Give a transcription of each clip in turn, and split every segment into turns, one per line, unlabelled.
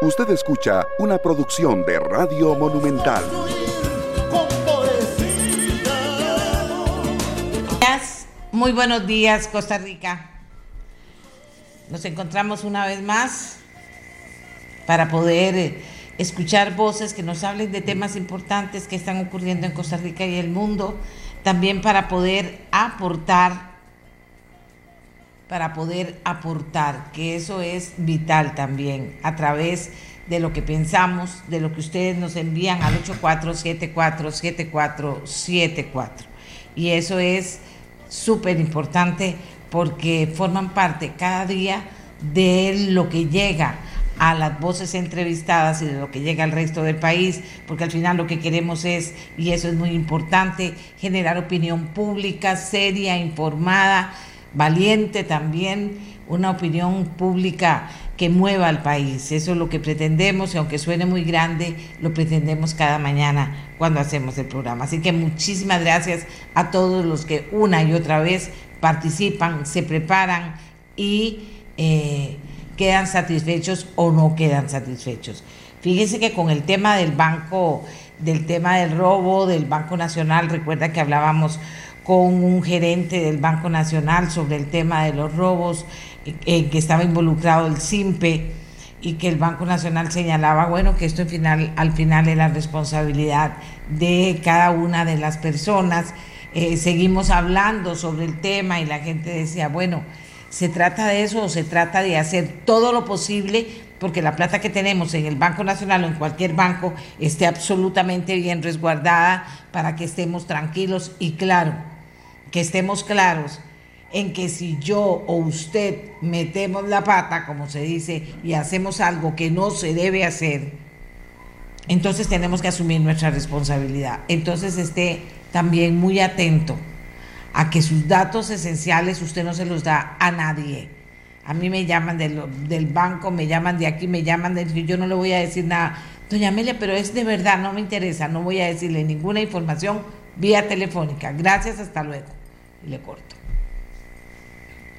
Usted escucha una producción de Radio Monumental.
Muy buenos días, Costa Rica. Nos encontramos una vez más para poder eh, escuchar voces que nos hablen de temas importantes que están ocurriendo en Costa Rica y el mundo, también para poder aportar, para poder aportar, que eso es vital también, a través de lo que pensamos, de lo que ustedes nos envían al 84747474. Y eso es súper importante porque forman parte cada día de lo que llega a las voces entrevistadas y de lo que llega al resto del país, porque al final lo que queremos es, y eso es muy importante, generar opinión pública, seria, informada, valiente también, una opinión pública que mueva al país. Eso es lo que pretendemos y aunque suene muy grande, lo pretendemos cada mañana cuando hacemos el programa. Así que muchísimas gracias a todos los que una y otra vez participan, se preparan y eh, quedan satisfechos o no quedan satisfechos. Fíjense que con el tema del banco, del tema del robo del Banco Nacional, recuerda que hablábamos con un gerente del Banco Nacional sobre el tema de los robos, en eh, que estaba involucrado el CIMPE y que el Banco Nacional señalaba, bueno, que esto al final, al es la responsabilidad de cada una de las personas. Eh, seguimos hablando sobre el tema y la gente decía, bueno, ¿se trata de eso o se trata de hacer todo lo posible porque la plata que tenemos en el Banco Nacional o en cualquier banco esté absolutamente bien resguardada para que estemos tranquilos y claro, que estemos claros en que si yo o usted metemos la pata, como se dice, y hacemos algo que no se debe hacer, entonces tenemos que asumir nuestra responsabilidad. Entonces esté también muy atento a que sus datos esenciales usted no se los da a nadie. A mí me llaman del, banco, me llaman de aquí, me llaman de... Yo no le voy a decir nada. Doña Amelia, pero es de verdad, no me interesa, no voy a decirle ninguna información vía telefónica. Gracias, hasta luego. Le corto.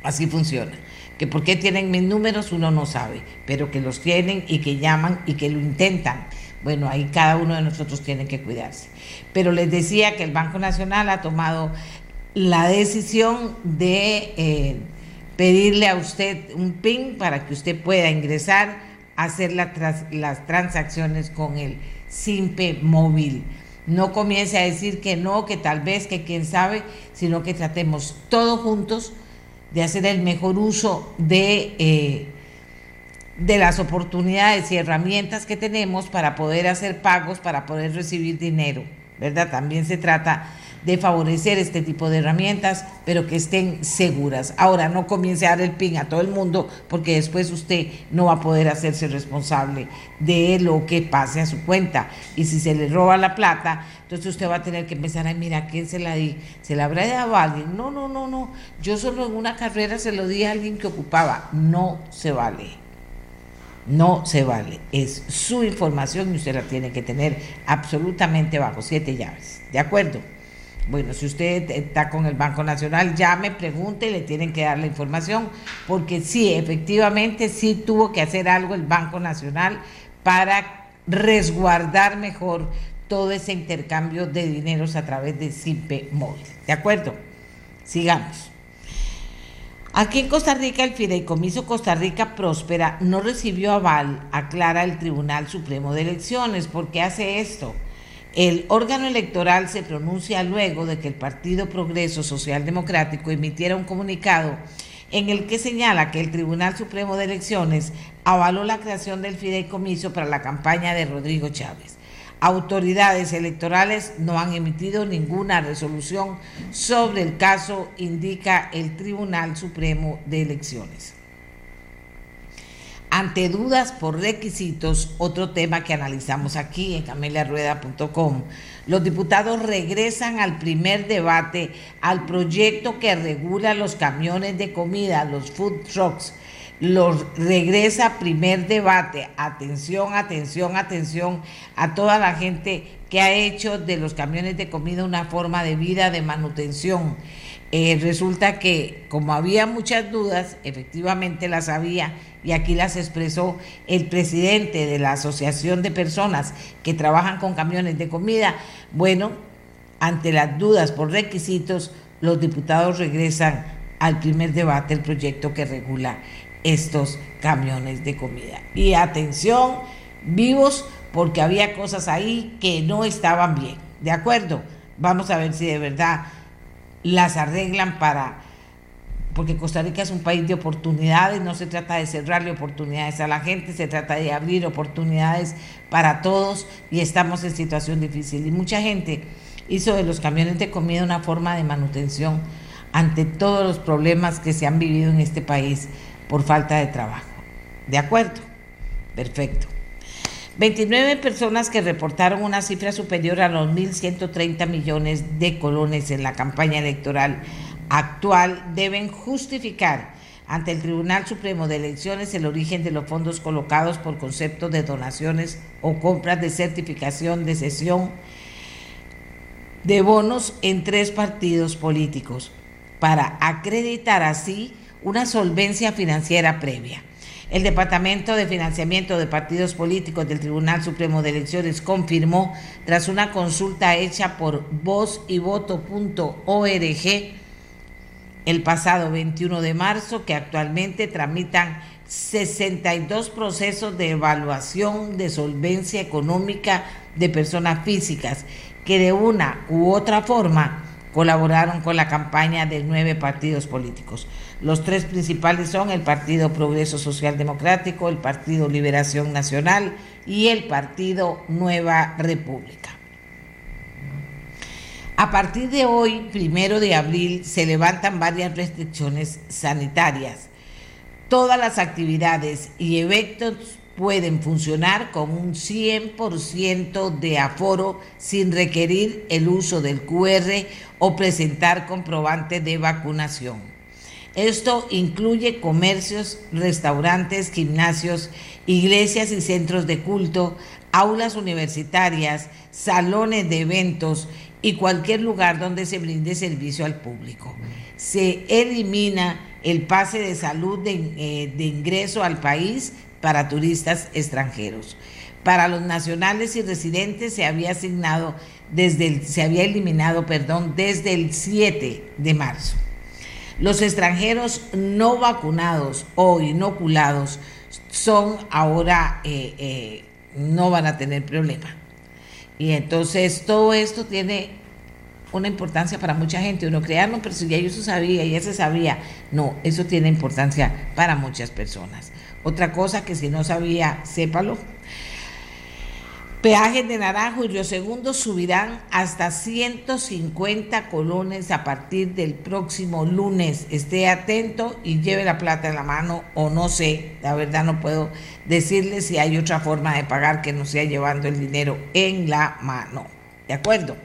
Así funciona. Que por qué tienen mis números uno no sabe, pero que los tienen y que llaman y que lo intentan. Bueno, ahí cada uno de nosotros tiene que cuidarse. Pero les decía que el Banco Nacional ha tomado la decisión de eh, pedirle a usted un PIN para que usted pueda ingresar a hacer las transacciones con el SIMPE móvil. No comience a decir que no, que tal vez, que quién sabe, sino que tratemos todos juntos de hacer el mejor uso de, eh, de las oportunidades y herramientas que tenemos para poder hacer pagos, para poder recibir dinero, ¿verdad? También se trata de favorecer este tipo de herramientas, pero que estén seguras. Ahora, no comience a dar el pin a todo el mundo, porque después usted no va a poder hacerse responsable de lo que pase a su cuenta. Y si se le roba la plata, entonces usted va a tener que empezar a mirar a quién se la di. ¿Se la habrá dado a alguien? No, no, no, no. Yo solo en una carrera se lo di a alguien que ocupaba. No se vale. No se vale. Es su información y usted la tiene que tener absolutamente bajo siete llaves. ¿De acuerdo? Bueno, si usted está con el Banco Nacional, llame, pregunte y le tienen que dar la información, porque sí, efectivamente, sí tuvo que hacer algo el Banco Nacional para resguardar mejor todo ese intercambio de dineros a través de SIMPE móvil. ¿De acuerdo? Sigamos. Aquí en Costa Rica, el Fideicomiso Costa Rica Próspera no recibió aval, aclara el Tribunal Supremo de Elecciones. ¿Por qué hace esto? El órgano electoral se pronuncia luego de que el Partido Progreso Social Democrático emitiera un comunicado en el que señala que el Tribunal Supremo de Elecciones avaló la creación del fideicomiso para la campaña de Rodrigo Chávez. Autoridades electorales no han emitido ninguna resolución sobre el caso, indica el Tribunal Supremo de Elecciones. Ante dudas por requisitos, otro tema que analizamos aquí en cameliarueda.com, los diputados regresan al primer debate al proyecto que regula los camiones de comida, los food trucks. Los regresa primer debate. Atención, atención, atención a toda la gente que ha hecho de los camiones de comida una forma de vida, de manutención. Eh, resulta que como había muchas dudas, efectivamente las había y aquí las expresó el presidente de la Asociación de Personas que trabajan con camiones de comida. Bueno, ante las dudas por requisitos, los diputados regresan al primer debate el proyecto que regula estos camiones de comida. Y atención, vivos, porque había cosas ahí que no estaban bien. ¿De acuerdo? Vamos a ver si de verdad las arreglan para porque Costa Rica es un país de oportunidades, no se trata de cerrarle oportunidades a la gente, se trata de abrir oportunidades para todos y estamos en situación difícil. Y mucha gente hizo de los camiones de comida una forma de manutención ante todos los problemas que se han vivido en este país por falta de trabajo. ¿De acuerdo? Perfecto. 29 personas que reportaron una cifra superior a los 1.130 millones de colones en la campaña electoral actual deben justificar ante el Tribunal Supremo de Elecciones el origen de los fondos colocados por concepto de donaciones o compras de certificación de sesión de bonos en tres partidos políticos para acreditar así una solvencia financiera previa. El Departamento de Financiamiento de Partidos Políticos del Tribunal Supremo de Elecciones confirmó, tras una consulta hecha por voz y voto.org, el pasado 21 de marzo que actualmente tramitan 62 procesos de evaluación de solvencia económica de personas físicas que de una u otra forma colaboraron con la campaña de nueve partidos políticos. Los tres principales son el Partido Progreso Social Democrático, el Partido Liberación Nacional y el Partido Nueva República. A partir de hoy, primero de abril, se levantan varias restricciones sanitarias. Todas las actividades y eventos pueden funcionar con un 100% de aforo sin requerir el uso del QR o presentar comprobante de vacunación. Esto incluye comercios, restaurantes, gimnasios, iglesias y centros de culto, aulas universitarias, salones de eventos y cualquier lugar donde se brinde servicio al público. Se elimina el pase de salud de, eh, ingreso al país para turistas extranjeros. Para los nacionales y residentes se había asignado desde el, se había eliminado, perdón, desde el 7 de marzo. Los extranjeros no vacunados o inoculados son ahora eh, eh, no van a tener problema. Y entonces todo esto tiene una importancia para mucha gente. Uno crea, no, pero si ya yo eso sabía, ya se sabía. No, eso tiene importancia para muchas personas. Otra cosa que si no sabía, sépalo. Peajes de Naranjo y Río Segundo subirán hasta 150 colones a partir del próximo lunes. Esté atento y lleve la plata en la mano o no sé, la verdad no puedo decirle si hay otra forma de pagar que no sea llevando el dinero en la mano. ¿De acuerdo?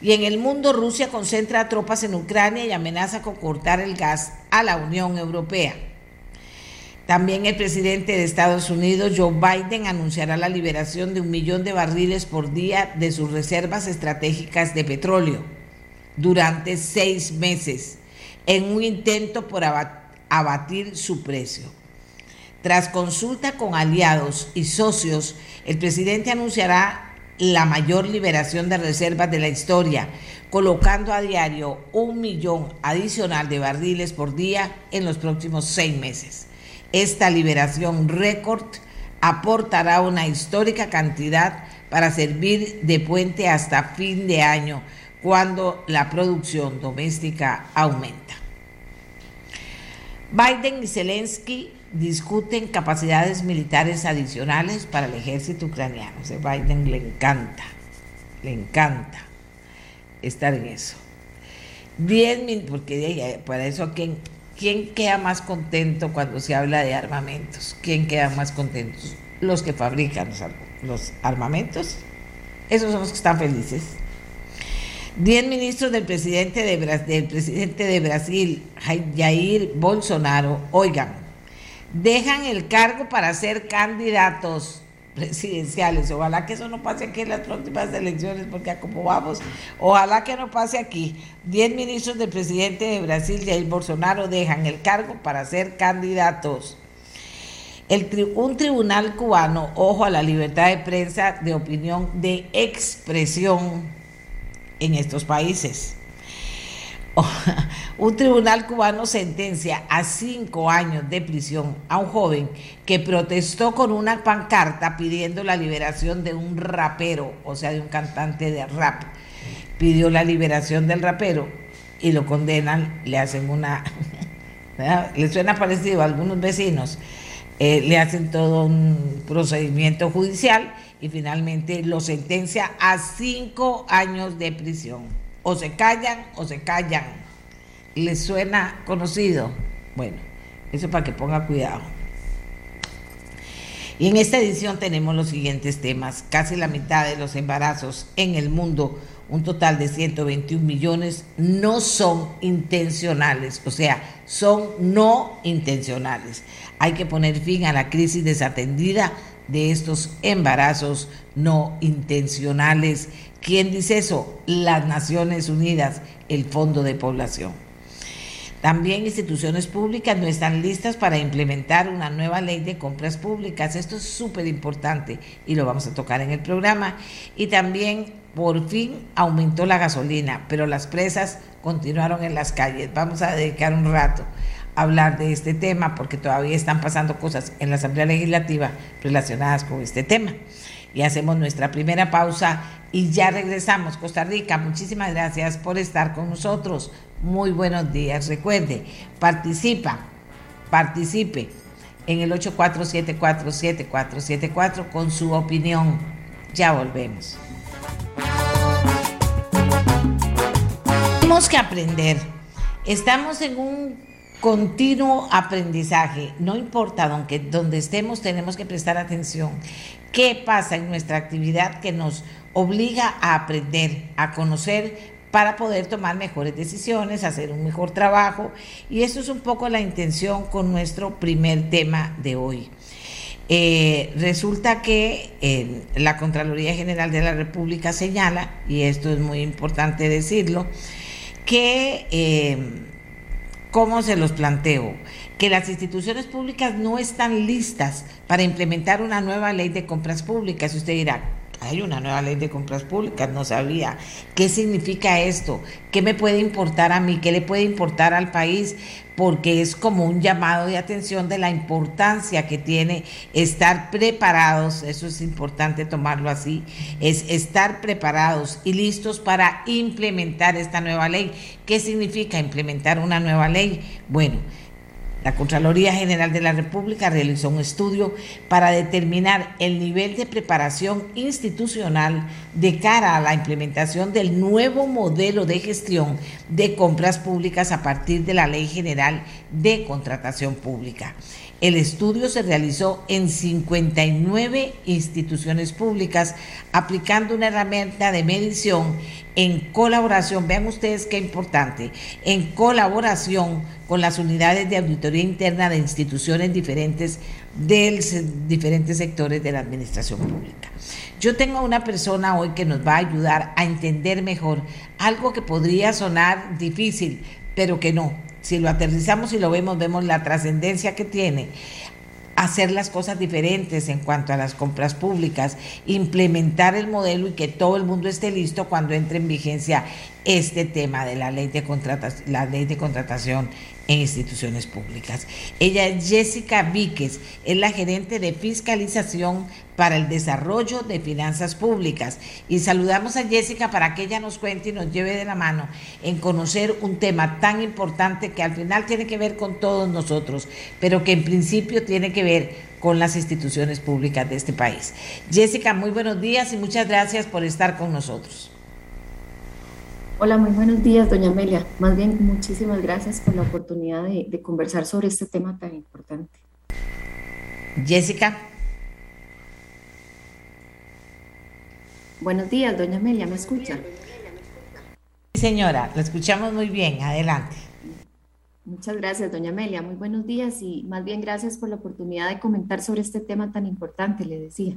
Y en el mundo Rusia concentra tropas en Ucrania y amenaza con cortar el gas a la Unión Europea. También el presidente de Estados Unidos, Joe Biden, anunciará la liberación de un millón de barriles por día de sus reservas estratégicas de petróleo durante seis meses, en un intento por abatir su precio. Tras consulta con aliados y socios, el presidente anunciará la mayor liberación de reservas de la historia, colocando a diario un millón adicional de barriles por día en los próximos seis meses. Esta liberación récord aportará una histórica cantidad para servir de puente hasta fin de año, cuando la producción doméstica aumenta. Biden y Zelensky discuten capacidades militares adicionales para el ejército ucraniano. A Biden le encanta, le encanta estar en eso. Diez mil, porque para eso, ¿quién, ¿quién queda más contento cuando se habla de armamentos? ¿Quién queda más contento? Los que fabrican los, armamentos. Esos son los que están felices. Diez ministros del presidente de, Brasil, Jair Bolsonaro, oigan, dejan el cargo para ser candidatos presidenciales. Ojalá que eso no pase aquí en las próximas elecciones, porque como vamos, ojalá que no pase aquí. Diez ministros del presidente de Brasil, Jair Bolsonaro, dejan el cargo para ser candidatos. El, un tribunal cubano, ojo a la libertad de prensa, de opinión, de expresión en estos países. Un tribunal cubano sentencia a cinco años de prisión a un joven que protestó con una pancarta pidiendo la liberación de un rapero, o sea, de un cantante de rap. Pidió la liberación del rapero y lo condenan, le hacen una... le suena parecido a algunos vecinos, eh, le hacen todo un procedimiento judicial y finalmente lo sentencia a cinco años de prisión o se callan o se callan. ¿Les suena conocido? Bueno, eso para que ponga cuidado. Y en esta edición tenemos los siguientes temas. Casi la mitad de los embarazos en el mundo, un total de 121 millones, no son intencionales, o sea, son no intencionales. Hay que poner fin a la crisis desatendida de estos embarazos no intencionales ¿Quién dice eso? Las Naciones Unidas, el Fondo de Población. También instituciones públicas no están listas para implementar una nueva ley de compras públicas. Esto es súper importante y lo vamos a tocar en el programa. Y también por fin aumentó la gasolina, pero las presas continuaron en las calles. Vamos a dedicar un rato a hablar de este tema porque todavía están pasando cosas en la Asamblea Legislativa relacionadas con este tema. Y hacemos nuestra primera pausa y ya regresamos. Costa Rica, muchísimas gracias por estar con nosotros. Muy buenos días. Recuerde, participa, participe en el 84747474 con su opinión. Ya volvemos. Tenemos que aprender. Estamos en un continuo aprendizaje. No importa donde, estemos, tenemos que prestar atención. ¿Qué pasa en nuestra actividad que nos obliga a aprender, a conocer para poder tomar mejores decisiones, hacer un mejor trabajo. Y eso es un poco la intención con nuestro primer tema de hoy. Eh, resulta que eh, la Contraloría General de la República señala, y esto es muy importante decirlo, que, eh, ¿cómo se los planteo? Que las instituciones públicas no están listas para implementar una nueva ley de compras públicas. Usted dirá, hay una nueva ley de compras públicas, no sabía. ¿Qué significa esto? ¿Qué me puede importar a mí? ¿Qué le puede importar al país? Porque es como un llamado de atención de la importancia que tiene estar preparados, eso es importante tomarlo así, es estar preparados y listos para implementar esta nueva ley. ¿Qué significa implementar una nueva ley? Bueno, la Contraloría General de la República realizó un estudio para determinar el nivel de preparación institucional de cara a la implementación del nuevo modelo de gestión de compras públicas a partir de la Ley General de Contratación Pública. El estudio se realizó en 59 instituciones públicas aplicando una herramienta de medición en colaboración, vean ustedes qué importante, en colaboración con las unidades de auditoría interna de instituciones diferentes de diferentes sectores de la administración pública. Yo tengo una persona hoy que nos va a ayudar a entender mejor. Algo que podría sonar difícil, pero que no si lo aterrizamos y lo vemos, vemos la trascendencia que tiene hacer las cosas diferentes en cuanto a las compras públicas, implementar el modelo y que todo el mundo esté listo cuando entre en vigencia este tema de la ley de la ley de contratación en instituciones públicas. Ella es Jessica Víquez, es la gerente de fiscalización para el desarrollo de finanzas públicas. Y saludamos a Jessica para que ella nos cuente y nos lleve de la mano en conocer un tema tan importante que al final tiene que ver con todos nosotros, pero que en principio tiene que ver con las instituciones públicas de este país. Jessica, muy buenos días y muchas gracias por estar con nosotros.
Hola, muy buenos días, doña Amelia. Más bien, muchísimas gracias por la oportunidad de, conversar sobre este tema tan importante.
Jessica.
Buenos días, doña Amelia, ¿me escucha?
Sí, señora, la escuchamos muy bien. Adelante.
Muchas gracias, doña Amelia. Muy buenos días y más bien gracias por la oportunidad de comentar sobre este tema tan importante, le decía.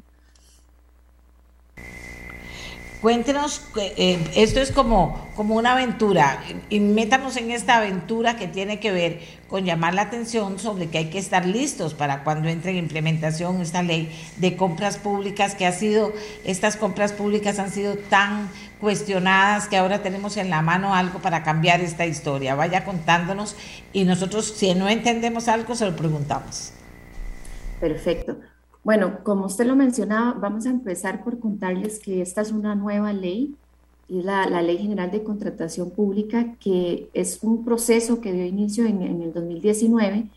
Cuéntenos, eh, esto es como, como una aventura, y métanos en esta aventura que tiene que ver con llamar la atención sobre que hay que estar listos para cuando entre en implementación esta ley de compras públicas, que ha sido, estas compras públicas han sido tan cuestionadas que ahora tenemos en la mano algo para cambiar esta historia. Vaya contándonos y nosotros si no entendemos algo se lo preguntamos.
Perfecto. Bueno, como usted lo mencionaba, vamos a empezar por contarles que esta es una nueva ley, y la, Ley General de Contratación Pública, que es un proceso que dio inicio en, el 2019,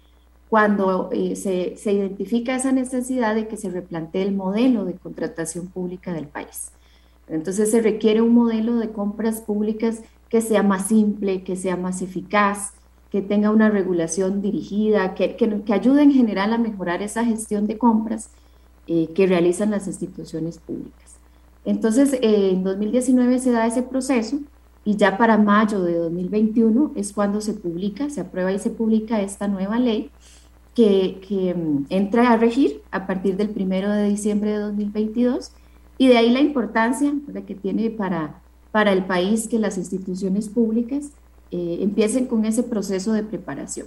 cuando eh, se, se, identifica esa necesidad de que se replantee el modelo de contratación pública del país. Entonces se requiere un modelo de compras públicas que sea más simple, que sea más eficaz, que tenga una regulación dirigida, que, que, ayude en general a mejorar esa gestión de compras eh, que realizan las instituciones públicas. Entonces, eh, en 2019 se da ese proceso y ya para mayo de 2021 es cuando se publica, se aprueba y se publica esta nueva ley que, que mm, entra a regir a partir del primero de diciembre de 2022 y de ahí la importancia que tiene para, para el país que las instituciones públicas eh, empiecen con ese proceso de preparación.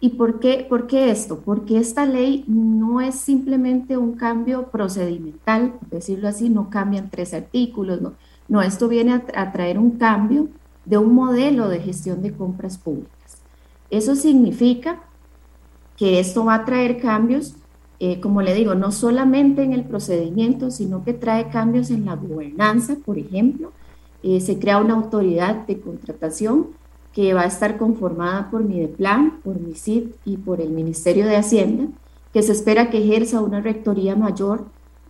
¿Y por qué, por qué esto? Porque esta ley no es simplemente un cambio procedimental, decirlo así, no cambian tres artículos, no, no esto viene a, traer un cambio de un modelo de gestión de compras públicas. Eso significa que esto va a traer cambios, eh, como le digo, no solamente en el procedimiento, sino que trae cambios en la gobernanza, por ejemplo, eh, se crea una autoridad de contratación que va a estar conformada por Mideplan, por MISID y por el Ministerio de Hacienda, que se espera que ejerza una rectoría mayor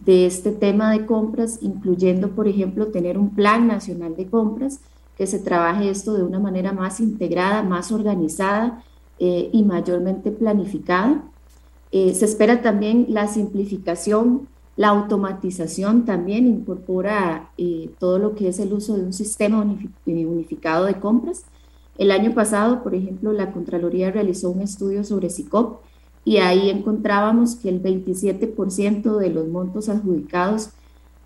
de este tema de compras, incluyendo, por ejemplo, tener un plan nacional de compras, que se trabaje esto de una manera más integrada, más organizada eh, y mayormente planificada. Eh, se espera también la simplificación la automatización también incorpora eh, todo lo que es el uso de un sistema eh, unificado de compras. El año pasado, por ejemplo, la Contraloría realizó un estudio sobre SICOP y ahí encontrábamos que el 27% de los montos adjudicados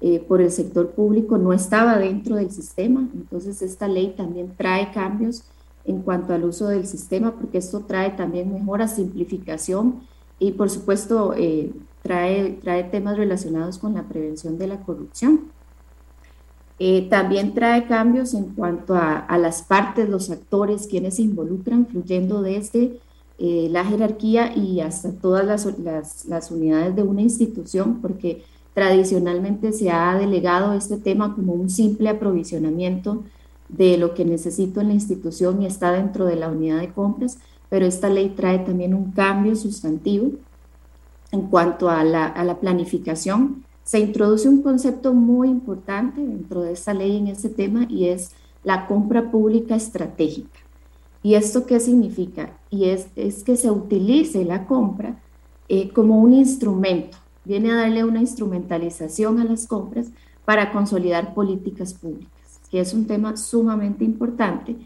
eh, por el sector público no estaba dentro del sistema. Entonces, esta ley también trae cambios en cuanto al uso del sistema, porque esto trae también mejora, simplificación y, por supuesto, trae, trae temas relacionados con la prevención de la corrupción. Eh, también trae cambios en cuanto a, las partes, los actores, quienes se involucran, fluyendo desde eh, la jerarquía y hasta todas las, las, las, unidades de una institución, porque tradicionalmente se ha delegado este tema como un simple aprovisionamiento de lo que necesito en la institución y está dentro de la unidad de compras, pero esta ley trae también un cambio sustantivo en cuanto a la, planificación, se introduce un concepto muy importante dentro de esta ley en ese tema y es la compra pública estratégica. ¿Y esto qué significa? Y es, es que se utilice la compra eh, como un instrumento, viene a darle una instrumentalización a las compras para consolidar políticas públicas, que es un tema sumamente importante,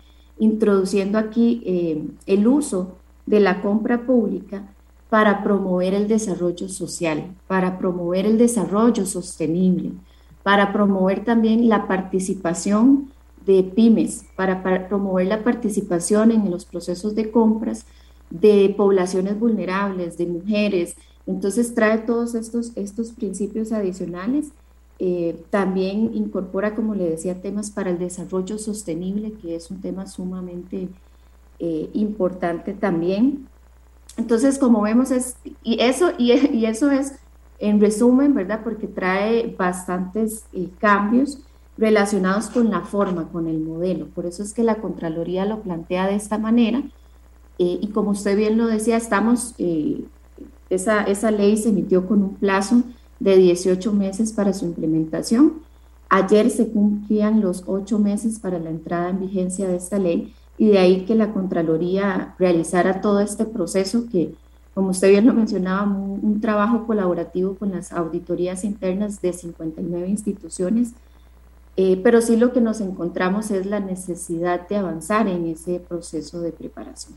introduciendo aquí eh, el uso de la compra pública para promover el desarrollo social, para promover el desarrollo sostenible, para promover también la participación de pymes, para, promover la participación en los procesos de compras de poblaciones vulnerables, de mujeres. Entonces trae todos estos, estos principios adicionales. Eh, también incorpora, como le decía, temas para el desarrollo sostenible, que es un tema sumamente eh, importante también. Entonces, como vemos, es, y, eso, y, eso es en resumen, ¿verdad? Porque trae bastantes eh, cambios relacionados con la forma, con el modelo. Por eso es que la Contraloría lo plantea de esta manera. Eh, y como usted bien lo decía, estamos, eh, esa, esa ley se emitió con un plazo de 18 meses para su implementación. Ayer se cumplían los ocho meses para la entrada en vigencia de esta ley y de ahí que la Contraloría realizara todo este proceso que, como usted bien lo mencionaba, un, trabajo colaborativo con las auditorías internas de 59 instituciones, eh, pero sí lo que nos encontramos es la necesidad de avanzar en ese proceso de preparación.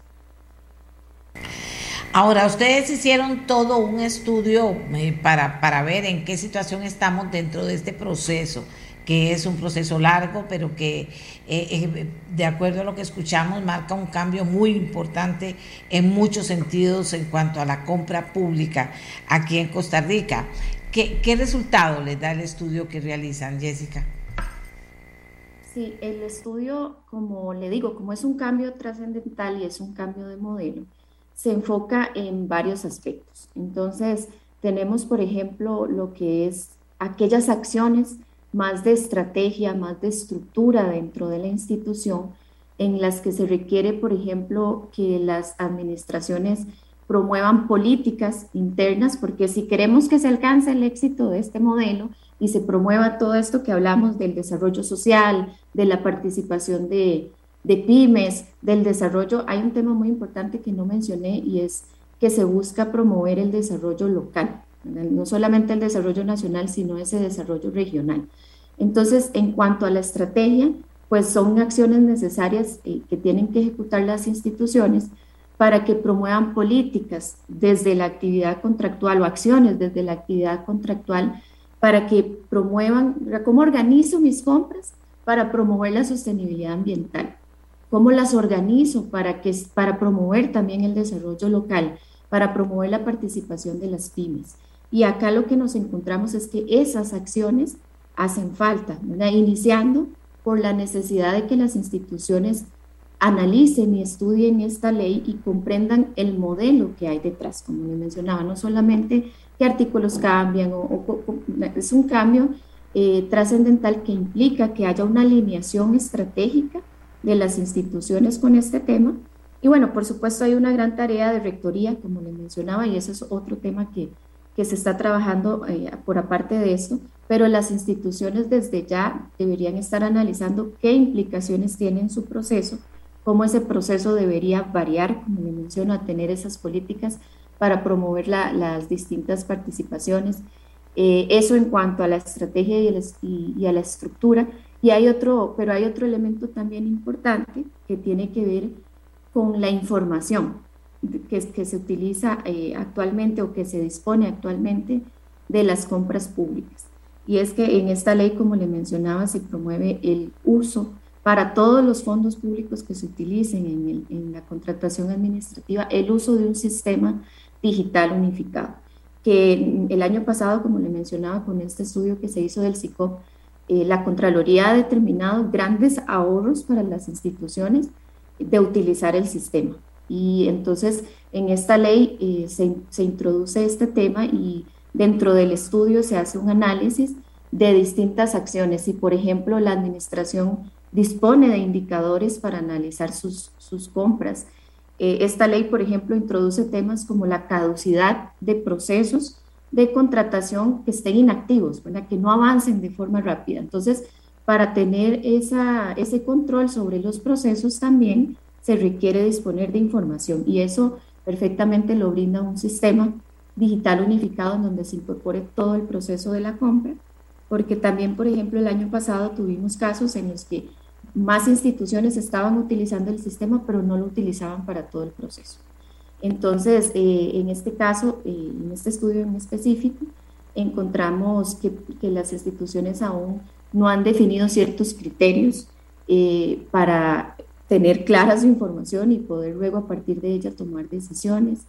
Ahora, ustedes hicieron todo un estudio eh, para, para ver en qué situación estamos dentro de este proceso que es un proceso largo, pero que eh, eh, de acuerdo a lo que escuchamos marca un cambio muy importante en muchos sentidos en cuanto a la compra pública aquí en Costa Rica. ¿Qué, qué resultado les da el estudio que realizan, Jessica?
Sí, el estudio, como le digo, como es un cambio trascendental y es un cambio de modelo, se enfoca en varios aspectos. Entonces, tenemos, por ejemplo, lo que es aquellas acciones más de estrategia, más de estructura dentro de la institución, en las que se requiere, por ejemplo, que las administraciones promuevan políticas internas, porque si queremos que se alcance el éxito de este modelo y se promueva todo esto que hablamos del desarrollo social, de la participación de, de pymes, del desarrollo, hay un tema muy importante que no mencioné y es que se busca promover el desarrollo local, no solamente el desarrollo nacional, sino ese desarrollo regional. Entonces, en cuanto a la estrategia, pues son acciones necesarias eh, que tienen que ejecutar las instituciones para que promuevan políticas desde la actividad contractual o acciones desde la actividad contractual para que promuevan, cómo organizo mis compras para promover la sostenibilidad ambiental, cómo las organizo para, que, para promover también el desarrollo local, para promover la participación de las pymes. Y acá lo que nos encontramos es que esas acciones hacen falta, iniciando por la necesidad de que las instituciones analicen y estudien esta ley y comprendan el modelo que hay detrás, como les mencionaba, no solamente qué artículos cambian, o, es un cambio eh, trascendental que implica que haya una alineación estratégica de las instituciones con este tema. Y bueno, por supuesto hay una gran tarea de rectoría, como les mencionaba, y ese es otro tema que, que se está trabajando eh, por aparte de esto, pero las instituciones desde ya deberían estar analizando qué implicaciones tiene en su proceso cómo ese proceso debería variar, como le menciono, a tener esas políticas para promover las distintas participaciones. Eh, eso en cuanto a la estrategia y, a la estructura. Y hay otro, pero hay otro elemento también importante que tiene que ver con la información que, se utiliza eh, actualmente o que se dispone actualmente de las compras públicas. Y es que en esta ley, como le mencionaba, se promueve el uso para todos los fondos públicos que se utilicen en, la contratación administrativa el uso de un sistema digital unificado, que el año pasado, como le mencionaba con este estudio que se hizo del SICOP, eh, la Contraloría ha determinado grandes ahorros para las instituciones de utilizar el sistema. Y entonces en esta ley eh, se, se introduce este tema y dentro del estudio se hace un análisis de distintas acciones. Si, por ejemplo, la administración dispone de indicadores para analizar sus, sus compras. Eh, esta ley, por ejemplo, introduce temas como la caducidad de procesos de contratación que estén inactivos, que no avancen de forma rápida. Entonces, para tener esa, ese control sobre los procesos también se requiere disponer de información y eso perfectamente lo brinda un sistema digital unificado en donde se incorpore todo el proceso de la compra, porque también, por ejemplo, el año pasado tuvimos casos en los que más instituciones estaban utilizando el sistema, pero no lo utilizaban para todo el proceso. Entonces, eh, en este caso, eh, en este estudio en específico, encontramos que, las instituciones aún no han definido ciertos criterios eh, para tener clara su información y poder luego a partir de ella tomar decisiones,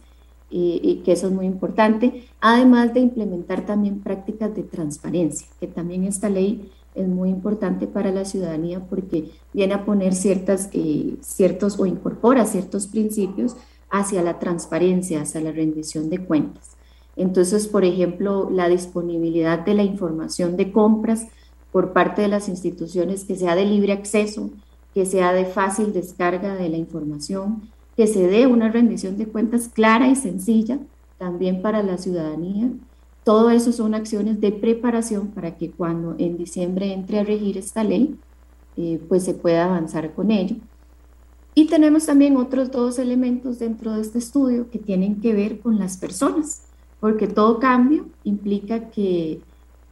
y que eso es muy importante, además de implementar también prácticas de transparencia, que también esta ley es muy importante para la ciudadanía porque viene a poner ciertas, ciertos o incorpora ciertos principios hacia la transparencia, hacia la rendición de cuentas. Entonces, por ejemplo, la disponibilidad de la información de compras por parte de las instituciones que sea de libre acceso, que sea de fácil descarga de la información, que se dé una rendición de cuentas clara y sencilla también para la ciudadanía todo eso son acciones de preparación para que cuando en diciembre entre a regir esta ley, eh, pues se pueda avanzar con ello. Y tenemos también otros dos elementos dentro de este estudio que tienen que ver con las personas, porque todo cambio implica que,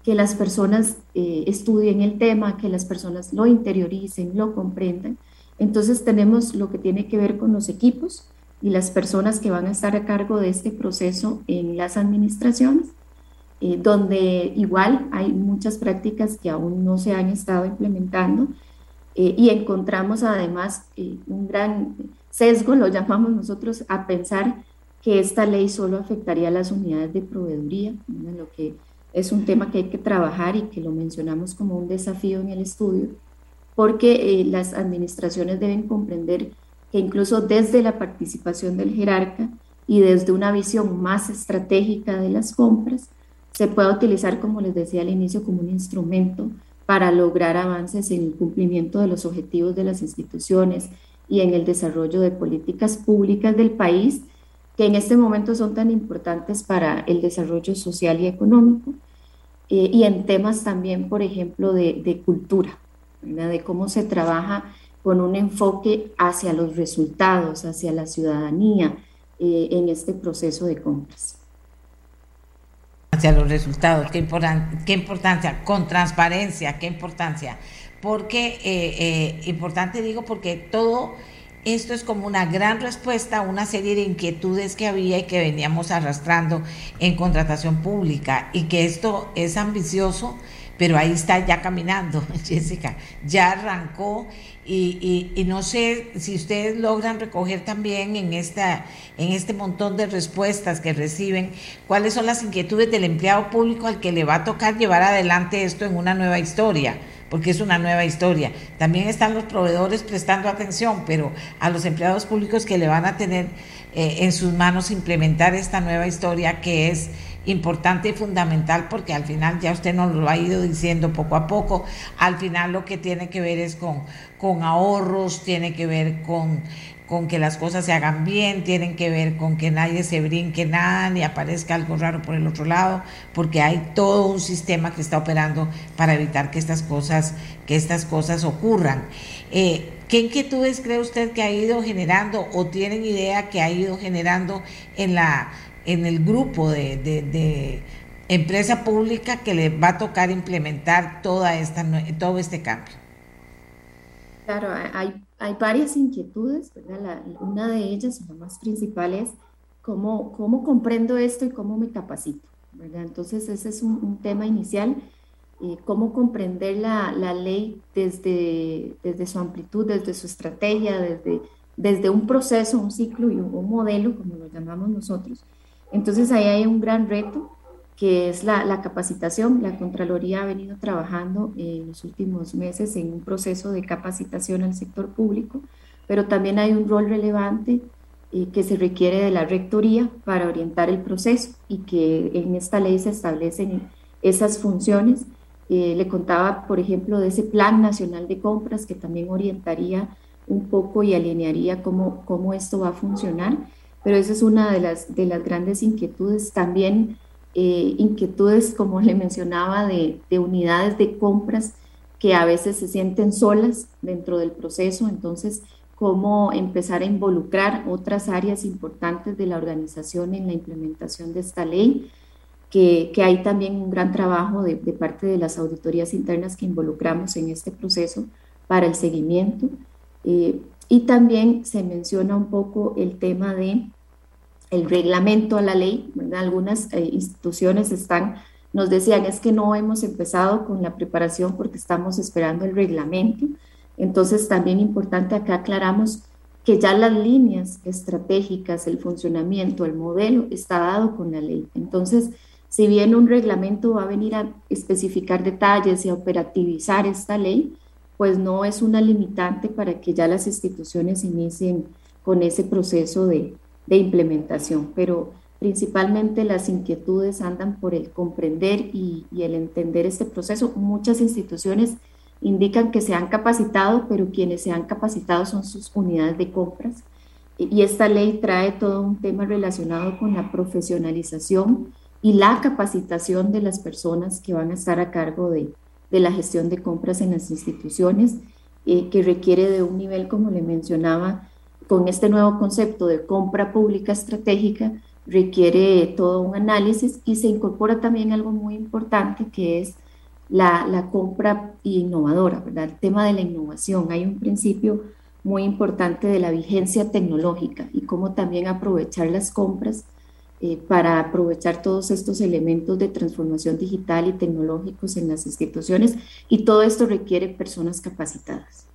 que las personas eh, estudien el tema, que las personas lo interioricen, lo comprendan. Entonces tenemos lo que tiene que ver con los equipos y las personas que van a estar a cargo de este proceso en las administraciones eh, donde igual hay muchas prácticas que aún no se han estado implementando eh, y encontramos además eh, un gran sesgo, lo llamamos nosotros, a pensar que esta ley solo afectaría a las unidades de proveeduría, lo que es un tema que hay que trabajar y que lo mencionamos como un desafío en el estudio, porque las administraciones deben comprender que incluso desde la participación del jerarca y desde una visión más estratégica de las compras, se puede utilizar, como les decía al inicio, como un instrumento para lograr avances en el cumplimiento de los objetivos de las instituciones y en el desarrollo de políticas públicas del país que en este momento son tan importantes para el desarrollo social y económico, eh, y en temas también, por ejemplo, de, cultura, de cómo se trabaja con un enfoque hacia los resultados, hacia la ciudadanía eh, en este proceso de compras.
Hacia los resultados, qué, qué importancia, con transparencia, qué importancia. Porque, eh, eh, importante digo, porque todo esto es como una gran respuesta a una serie de inquietudes que había y que veníamos arrastrando en contratación pública y que esto es ambicioso, pero ahí está ya caminando, Jessica, ya arrancó y, no sé si ustedes logran recoger también en, esta, en este montón de respuestas que reciben, cuáles son las inquietudes del empleado público al que le va a tocar llevar adelante esto en una nueva historia, porque es una nueva historia. También están los proveedores prestando atención, pero a los empleados públicos que le van a tener eh, en sus manos implementar esta nueva historia que es importante y fundamental porque al final ya usted nos lo ha ido diciendo poco a poco, al final lo que tiene que ver es con, con ahorros, tiene que ver con, con que las cosas se hagan bien, tienen que ver con que nadie se brinque nada ni aparezca algo raro por el otro lado, porque hay todo un sistema que está operando para evitar que estas cosas, que estas cosas ocurran. Eh, ¿Qué inquietudes cree usted que ha ido generando o tienen idea que ha ido generando en la en el grupo de, empresa pública que le va a tocar implementar toda esta, todo este cambio?
Claro, hay, hay varias inquietudes, una de ellas, la más principal, es cómo, cómo comprendo esto y cómo me capacito. Entonces, ese es un, tema inicial, eh, cómo comprender la, la, ley desde, desde su amplitud, desde su estrategia, desde, desde un proceso, un ciclo y un modelo, como lo llamamos nosotros, entonces ahí hay un gran reto que es la, capacitación. La Contraloría ha venido trabajando en los últimos meses en un proceso de capacitación al sector público, pero también hay un rol relevante eh, que se requiere de la Rectoría para orientar el proceso y que en esta ley se establecen esas funciones. Eh, le contaba, por ejemplo, de ese Plan Nacional de Compras que también orientaría un poco y alinearía cómo, cómo esto va a funcionar pero esa es una de las, de las grandes inquietudes. También eh, inquietudes, como le mencionaba, de, de, unidades de compras que a veces se sienten solas dentro del proceso, entonces cómo empezar a involucrar otras áreas importantes de la organización en la implementación de esta ley, que, que hay también un gran trabajo de, parte de las auditorías internas que involucramos en este proceso para el seguimiento. Eh, y también se menciona un poco el tema de el reglamento a la ley, Algunas eh, instituciones están, nos decían, es que no hemos empezado con la preparación porque estamos esperando el reglamento. Entonces, también importante acá aclaramos que ya las líneas estratégicas, el funcionamiento, el modelo está dado con la ley. Entonces, si bien un reglamento va a venir a especificar detalles y a operativizar esta ley, pues no es una limitante para que ya las instituciones inicien con ese proceso de, de implementación, pero principalmente las inquietudes andan por el comprender y, el entender este proceso. Muchas instituciones indican que se han capacitado, pero quienes se han capacitado son sus unidades de compras. Y esta ley trae todo un tema relacionado con la profesionalización y la capacitación de las personas que van a estar a cargo de, de la gestión de compras en las instituciones, eh, que requiere de un nivel, como le mencionaba, con este nuevo concepto de compra pública estratégica requiere todo un análisis y se incorpora también algo muy importante que es la, la compra innovadora, ¿verdad? El tema de la innovación. Hay un principio muy importante de la vigencia tecnológica y cómo también aprovechar las compras eh, para aprovechar todos estos elementos de transformación digital y tecnológicos en las instituciones y todo esto requiere personas capacitadas.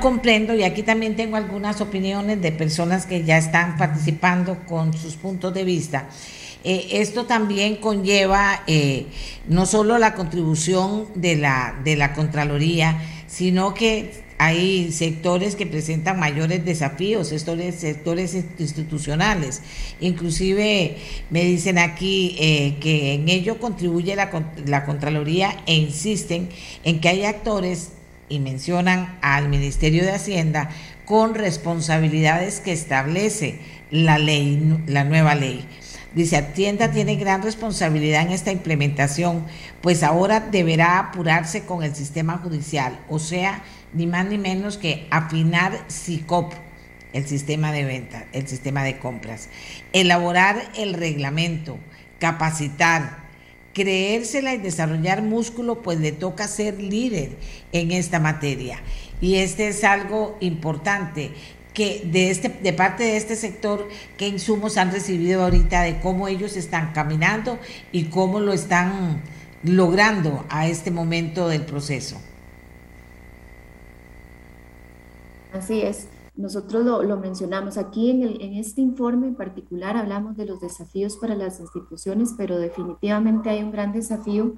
comprendo y aquí también tengo algunas opiniones de personas que ya están participando con sus puntos de vista. Eh, esto también conlleva eh, no solo la contribución de la, de la Contraloría, sino que hay sectores que presentan mayores desafíos, sectores, sectores institucionales. Inclusive me dicen aquí eh, que en ello contribuye la, la Contraloría e insisten en que hay actores y mencionan al Ministerio de Hacienda con responsabilidades que establece la ley, la nueva ley. Dice, Hacienda tiene gran responsabilidad en esta implementación, pues ahora deberá apurarse con el sistema judicial, o sea, ni más ni menos que afinar SICOP, el sistema de venta, el sistema de compras, elaborar el reglamento, capacitar, creérsela y desarrollar músculo, pues le toca ser líder en esta materia. Y este es algo importante que de este de parte de este sector qué insumos han recibido ahorita de cómo ellos están caminando y cómo lo están logrando a este momento del proceso.
Así es. Nosotros lo, mencionamos aquí en, el, en, este informe en particular, hablamos de los desafíos para las instituciones, pero definitivamente hay un gran desafío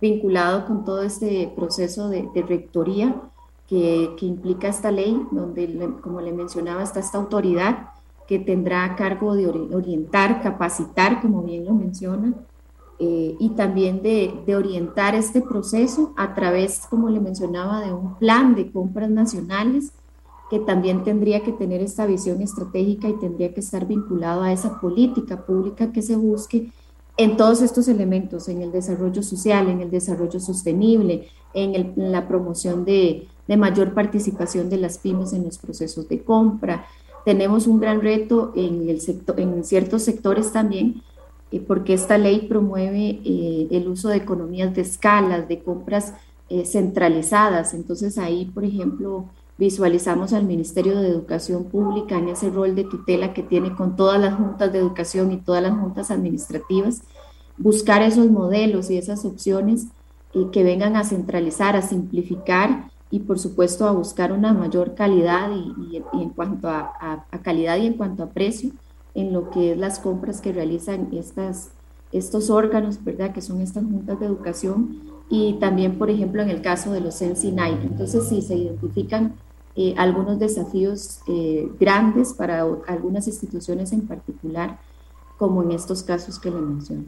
vinculado con todo este proceso de, rectoría que, que, implica esta ley, donde, como le mencionaba, está esta autoridad que tendrá a cargo de orientar, capacitar, como bien lo menciona, eh, y también de, de, orientar este proceso a través, como le mencionaba, de un plan de compras nacionales que también tendría que tener esta visión estratégica y tendría que estar vinculado a esa política pública que se busque en todos estos elementos, en el desarrollo social, en el desarrollo sostenible, en, la promoción de, mayor participación de las pymes en los procesos de compra. Tenemos un gran reto en, el sector, en ciertos sectores también, eh, porque esta ley promueve eh, el uso de economías de escala, de compras eh, centralizadas. Entonces ahí, por ejemplo, visualizamos al Ministerio de Educación Pública en ese rol de tutela que tiene con todas las juntas de educación y todas las juntas administrativas, buscar esos modelos y esas opciones y que vengan a centralizar, a simplificar y por supuesto a buscar una mayor calidad y, en cuanto a, calidad y en cuanto a precio en lo que es las compras que realizan estas, estos órganos, ¿verdad? Que son estas juntas de educación y también, por ejemplo, en el caso de los CENSINAI. Entonces, si se identifican eh, algunos desafíos eh, grandes para algunas instituciones en particular, como en estos casos que le menciono.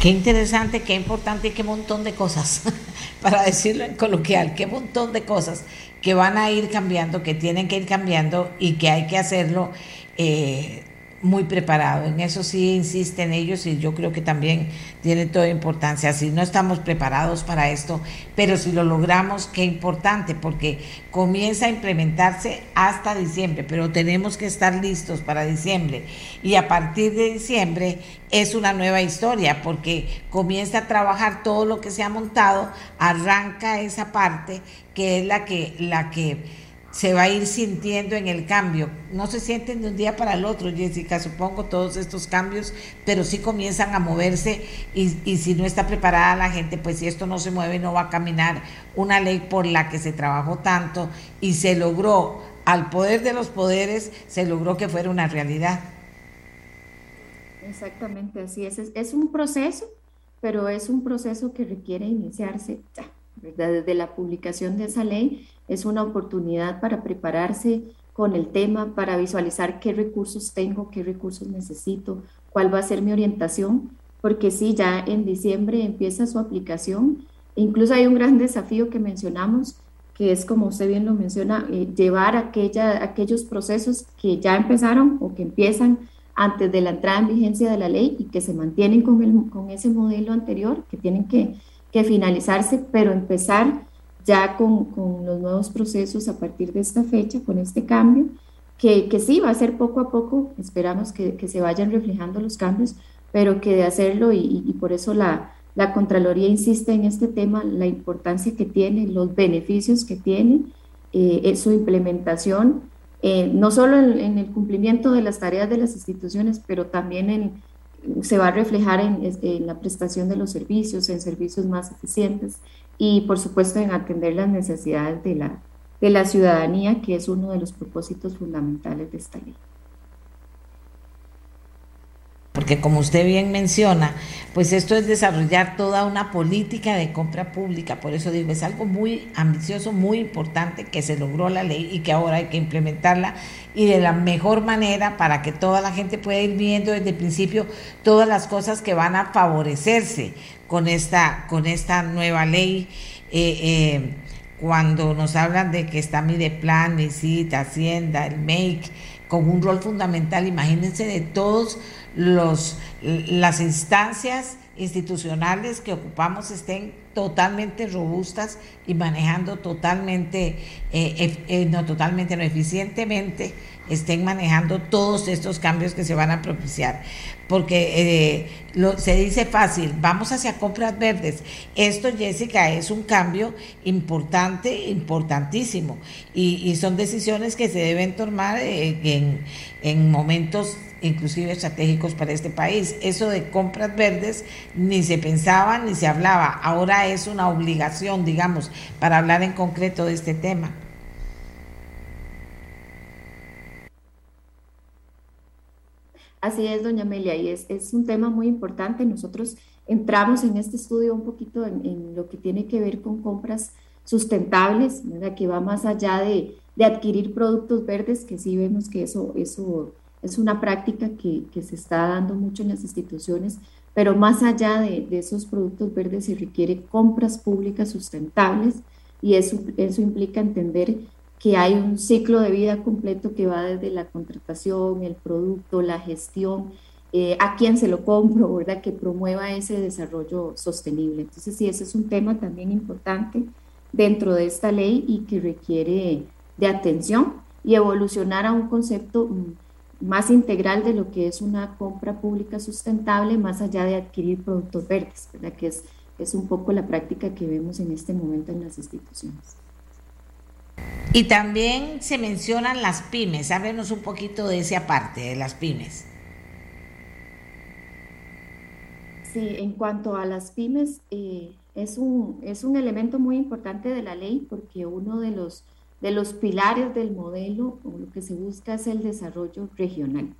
Qué interesante, qué importante y qué montón de cosas, para decirlo en coloquial, qué montón de cosas que van a ir cambiando, que tienen que ir cambiando y que hay que hacerlo eh, muy preparado. En eso sí insisten ellos y yo creo que también tiene toda importancia. Si no estamos preparados para esto, pero si lo logramos, qué importante, porque comienza a implementarse hasta diciembre, pero tenemos que estar listos para diciembre. Y a partir de diciembre es una nueva historia, porque comienza a trabajar todo lo que se ha montado, arranca esa parte que es la que, la que se va a ir sintiendo en el cambio. No se sienten de un día para el otro, Jessica, supongo, todos estos cambios, pero sí comienzan a moverse y, si no está preparada la gente, pues si esto no se mueve, no va a caminar una ley por la que se trabajó tanto y se logró, al poder de los poderes, se logró que fuera una realidad.
Exactamente, así es. Es, un proceso, pero es un proceso que requiere iniciarse ya, desde la publicación de esa ley es una oportunidad para prepararse con el tema, para visualizar qué recursos tengo, qué recursos necesito, cuál va a ser mi orientación, porque sí, ya en diciembre empieza su aplicación. Incluso hay un gran desafío que mencionamos, que es, como usted bien lo menciona, eh, llevar aquella, aquellos procesos que ya empezaron o que empiezan antes de la entrada en vigencia de la ley y que se mantienen con, el, con ese modelo anterior, que tienen que, que finalizarse, pero empezar ya con, con, los nuevos procesos a partir de esta fecha, con este cambio, que, que sí va a ser poco a poco, esperamos que, que, se vayan reflejando los cambios, pero que de hacerlo y, y por eso la, la Contraloría insiste en este tema, la importancia que tiene, los beneficios que tiene, eh, su implementación eh, no solo en, el cumplimiento de las tareas de las instituciones, pero también en, se va a reflejar en, en, la prestación de los servicios, en servicios más eficientes y por supuesto en atender las necesidades de la, de la ciudadanía, que es uno de los propósitos fundamentales de esta ley.
Porque como usted bien menciona, pues esto es desarrollar toda una política de compra pública, por eso digo, es algo muy ambicioso, muy importante que se logró la ley y que ahora hay que implementarla y de la mejor manera para que toda la gente pueda ir viendo desde el principio todas las cosas que van a favorecerse con esta, con esta nueva ley. Eh, eh, cuando nos hablan de que está Mideplan, Cita, Hacienda, el MAKE, con un rol fundamental, imagínense de todos los, las instancias institucionales que ocupamos estén totalmente robustas y manejando totalmente, eh, eh, no totalmente, no eficientemente, estén manejando todos estos cambios que se van a propiciar. Porque eh, se dice fácil, vamos hacia compras verdes. Esto, Jessica, es un cambio importante, importantísimo. Y, y son decisiones que se deben tomar en, en momentos inclusive estratégicos para este país. Eso de compras verdes ni se pensaba ni se hablaba. Ahora es una obligación, digamos, para hablar en concreto de este tema.
Así es, doña Amelia, y es, es un tema muy importante. Nosotros entramos en este estudio un poquito en, lo que tiene que ver con compras sustentables, que va más allá de, de, adquirir productos verdes, que sí vemos que eso, eso es una práctica que, se está dando mucho en las instituciones, pero más allá de, esos productos verdes se requiere compras públicas sustentables y eso, eso implica entender que hay un ciclo de vida completo que va desde la contratación, el producto, la gestión, eh, a quién se lo compro, ¿verdad? Que promueva ese desarrollo sostenible. Entonces, sí, ese es un tema también importante dentro de esta ley y que requiere de atención y evolucionar a un concepto más integral de lo que es una compra pública sustentable, más allá de adquirir productos verdes, ¿verdad? que es, es un poco la práctica que vemos en este momento en las instituciones.
Y también se mencionan las pymes, háblenos un poquito de esa parte, de las pymes.
Sí, en cuanto a las pymes, eh, es, un, es un elemento muy importante de la ley porque uno de los de los pilares del modelo, lo que se busca es el desarrollo regional.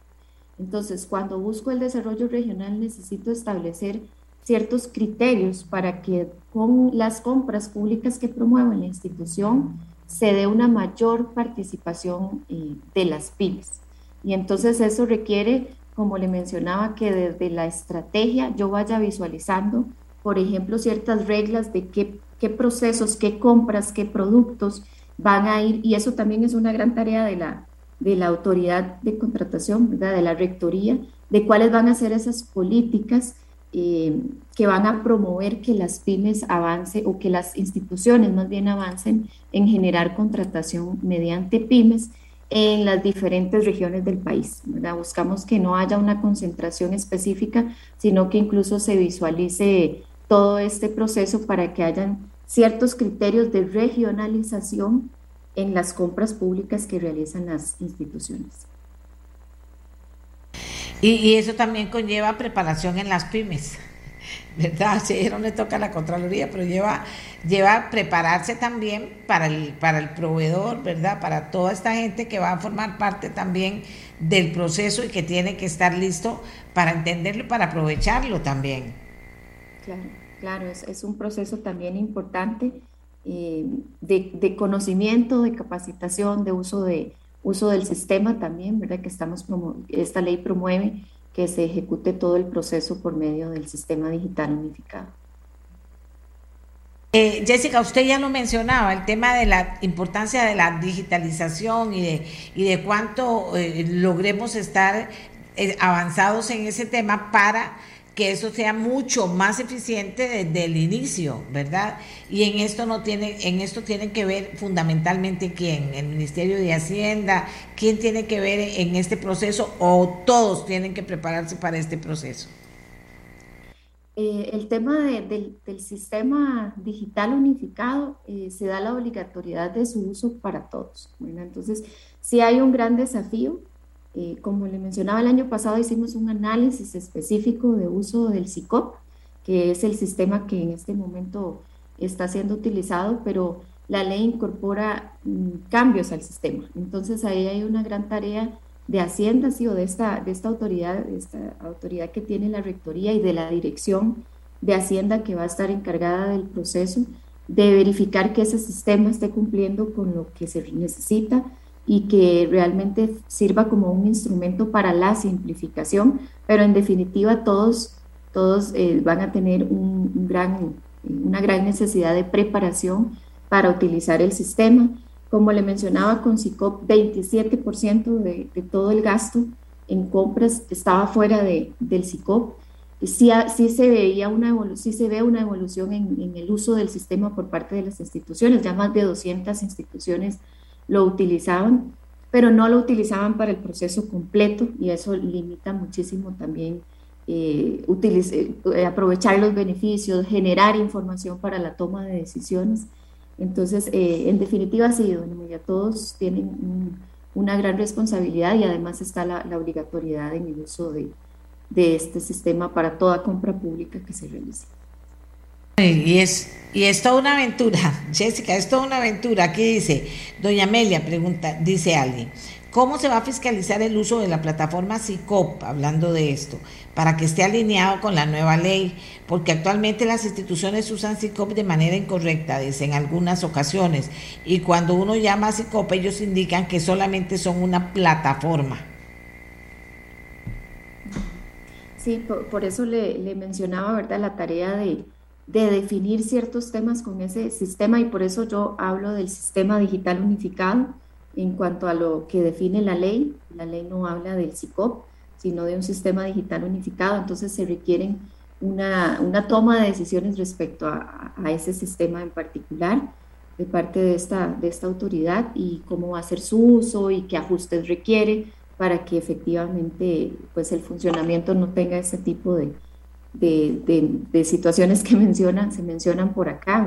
Entonces, cuando busco el desarrollo regional, necesito establecer ciertos criterios para que con las compras públicas que promueva la institución se dé una mayor participación eh, de las pymes. Y entonces eso requiere, como le mencionaba, que desde la estrategia yo vaya visualizando, por ejemplo, ciertas reglas de qué, qué procesos, qué compras, qué productos van a ir, y eso también es una gran tarea de la, de la autoridad de contratación, ¿verdad? de la rectoría, de cuáles van a ser esas políticas eh, que van a promover que las pymes avancen o que las instituciones más bien avancen en generar contratación mediante pymes en las diferentes regiones del país. ¿verdad? Buscamos que no haya una concentración específica, sino que incluso se visualice todo este proceso para que hayan ciertos criterios de regionalización en las compras públicas que realizan las instituciones.
Y, eso también conlleva preparación en las pymes, ¿verdad? Sí, no le toca la Contraloría, pero lleva, lleva prepararse también para el, para el proveedor, ¿verdad? Para toda esta gente que va a formar parte también del proceso y que tiene que estar listo para entenderlo, para aprovecharlo también.
Claro. Claro, es, un proceso también importante eh, de, conocimiento, de capacitación, de uso, de uso del sistema también, ¿verdad? Que estamos esta ley promueve que se ejecute todo el proceso por medio del sistema digital unificado.
Eh, Jessica, usted ya lo mencionaba, el tema de la importancia de la digitalización y de, y de cuánto eh, logremos estar avanzados en ese tema para que eso sea mucho más eficiente desde el inicio, ¿verdad? Y en esto no tiene, en esto tienen que ver fundamentalmente quién, el Ministerio de Hacienda, quién tiene que ver en este proceso o todos tienen que prepararse para este proceso.
Eh, el tema del, sistema digital unificado eh, se da la obligatoriedad de su uso para todos. Entonces, sí hay un gran desafío. Eh, como le mencionaba el año pasado, hicimos un análisis específico de uso del SICOP, que es el sistema que en este momento está siendo utilizado, pero la ley incorpora mm, cambios al sistema. Entonces ahí hay una gran tarea de Hacienda, sí, o de esta, de esta autoridad, de esta autoridad que tiene la Rectoría y de la Dirección de Hacienda que va a estar encargada del proceso, de verificar que ese sistema esté cumpliendo con lo que se necesita y que realmente sirva como un instrumento para la simplificación, pero en definitiva todos, todos eh, van a tener un, gran, una gran necesidad de preparación para utilizar el sistema. Como le mencionaba con SICOP, 27% de, de, todo el gasto en compras estaba fuera de, del SICOP. Sí, sí, se veía una sí se ve una evolución en, en, el uso del sistema por parte de las instituciones. Ya más de 200 instituciones lo utilizaban, pero no lo utilizaban para el proceso completo y eso limita muchísimo también eh, eh, aprovechar los beneficios, generar información para la toma de decisiones. Entonces, eh, en definitiva, sí, don todos tienen una gran responsabilidad y además está la, obligatoriedad en el uso de, de, este sistema para toda compra pública que se realice.
Y es, y es toda una aventura, Jessica, es toda una aventura. Aquí dice, doña Amelia pregunta, dice alguien, ¿cómo se va a fiscalizar el uso de la plataforma SICOP, hablando de esto, para que esté alineado con la nueva ley? Porque actualmente las instituciones usan SICOP de manera incorrecta, dice, en algunas ocasiones. Y cuando uno llama a SICOP, ellos indican que solamente son una plataforma.
Sí, por, eso le mencionaba, ¿verdad?, la tarea de de definir ciertos temas con ese sistema y por eso yo hablo del sistema digital unificado en cuanto a lo que define la ley. La ley no habla del SICOP, sino de un sistema digital unificado, entonces se requieren una, una toma de decisiones respecto a, a, ese sistema en particular de parte de esta, de esta autoridad y cómo va a ser su uso y qué ajustes requiere para que efectivamente pues el funcionamiento no tenga ese tipo de, de, situaciones que mencionan, se mencionan por acá,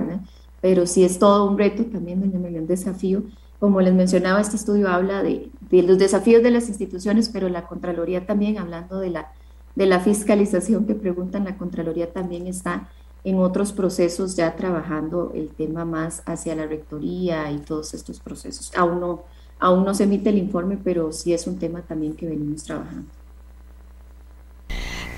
pero sí es todo un reto también, doña un desafío. Como les mencionaba, este estudio habla de, los desafíos de las instituciones, pero la Contraloría también, hablando de la, de la fiscalización que preguntan, la Contraloría también está en otros procesos ya trabajando el tema más hacia la rectoría y todos estos procesos. Aún no, aún no se emite el informe, pero sí es un tema también que venimos trabajando.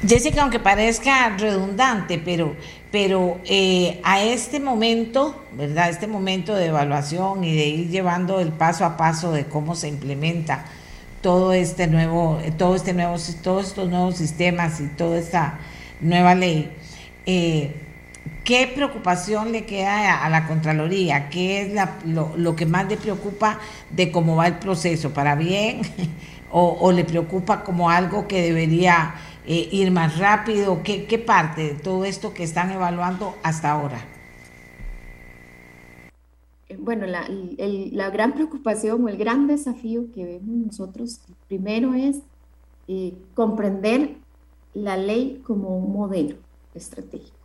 Jessica, aunque parezca redundante, pero, pero eh, a este momento, ¿verdad? Este momento de evaluación y de ir llevando el paso a paso de cómo se implementa todo este nuevo, todo este nuevo, todos estos nuevos sistemas y toda esta nueva ley, eh, ¿qué preocupación le queda a la Contraloría? ¿Qué es lo, lo, que más le preocupa de cómo va el proceso? ¿Para bien? ¿O, o le preocupa como algo que debería eh, ir más rápido? ¿Qué, ¿Qué parte de todo esto que están evaluando hasta ahora?
Eh, bueno, la, la, gran preocupación o el gran desafío que vemos nosotros, primero es eh, comprender la ley como un modelo estratégico.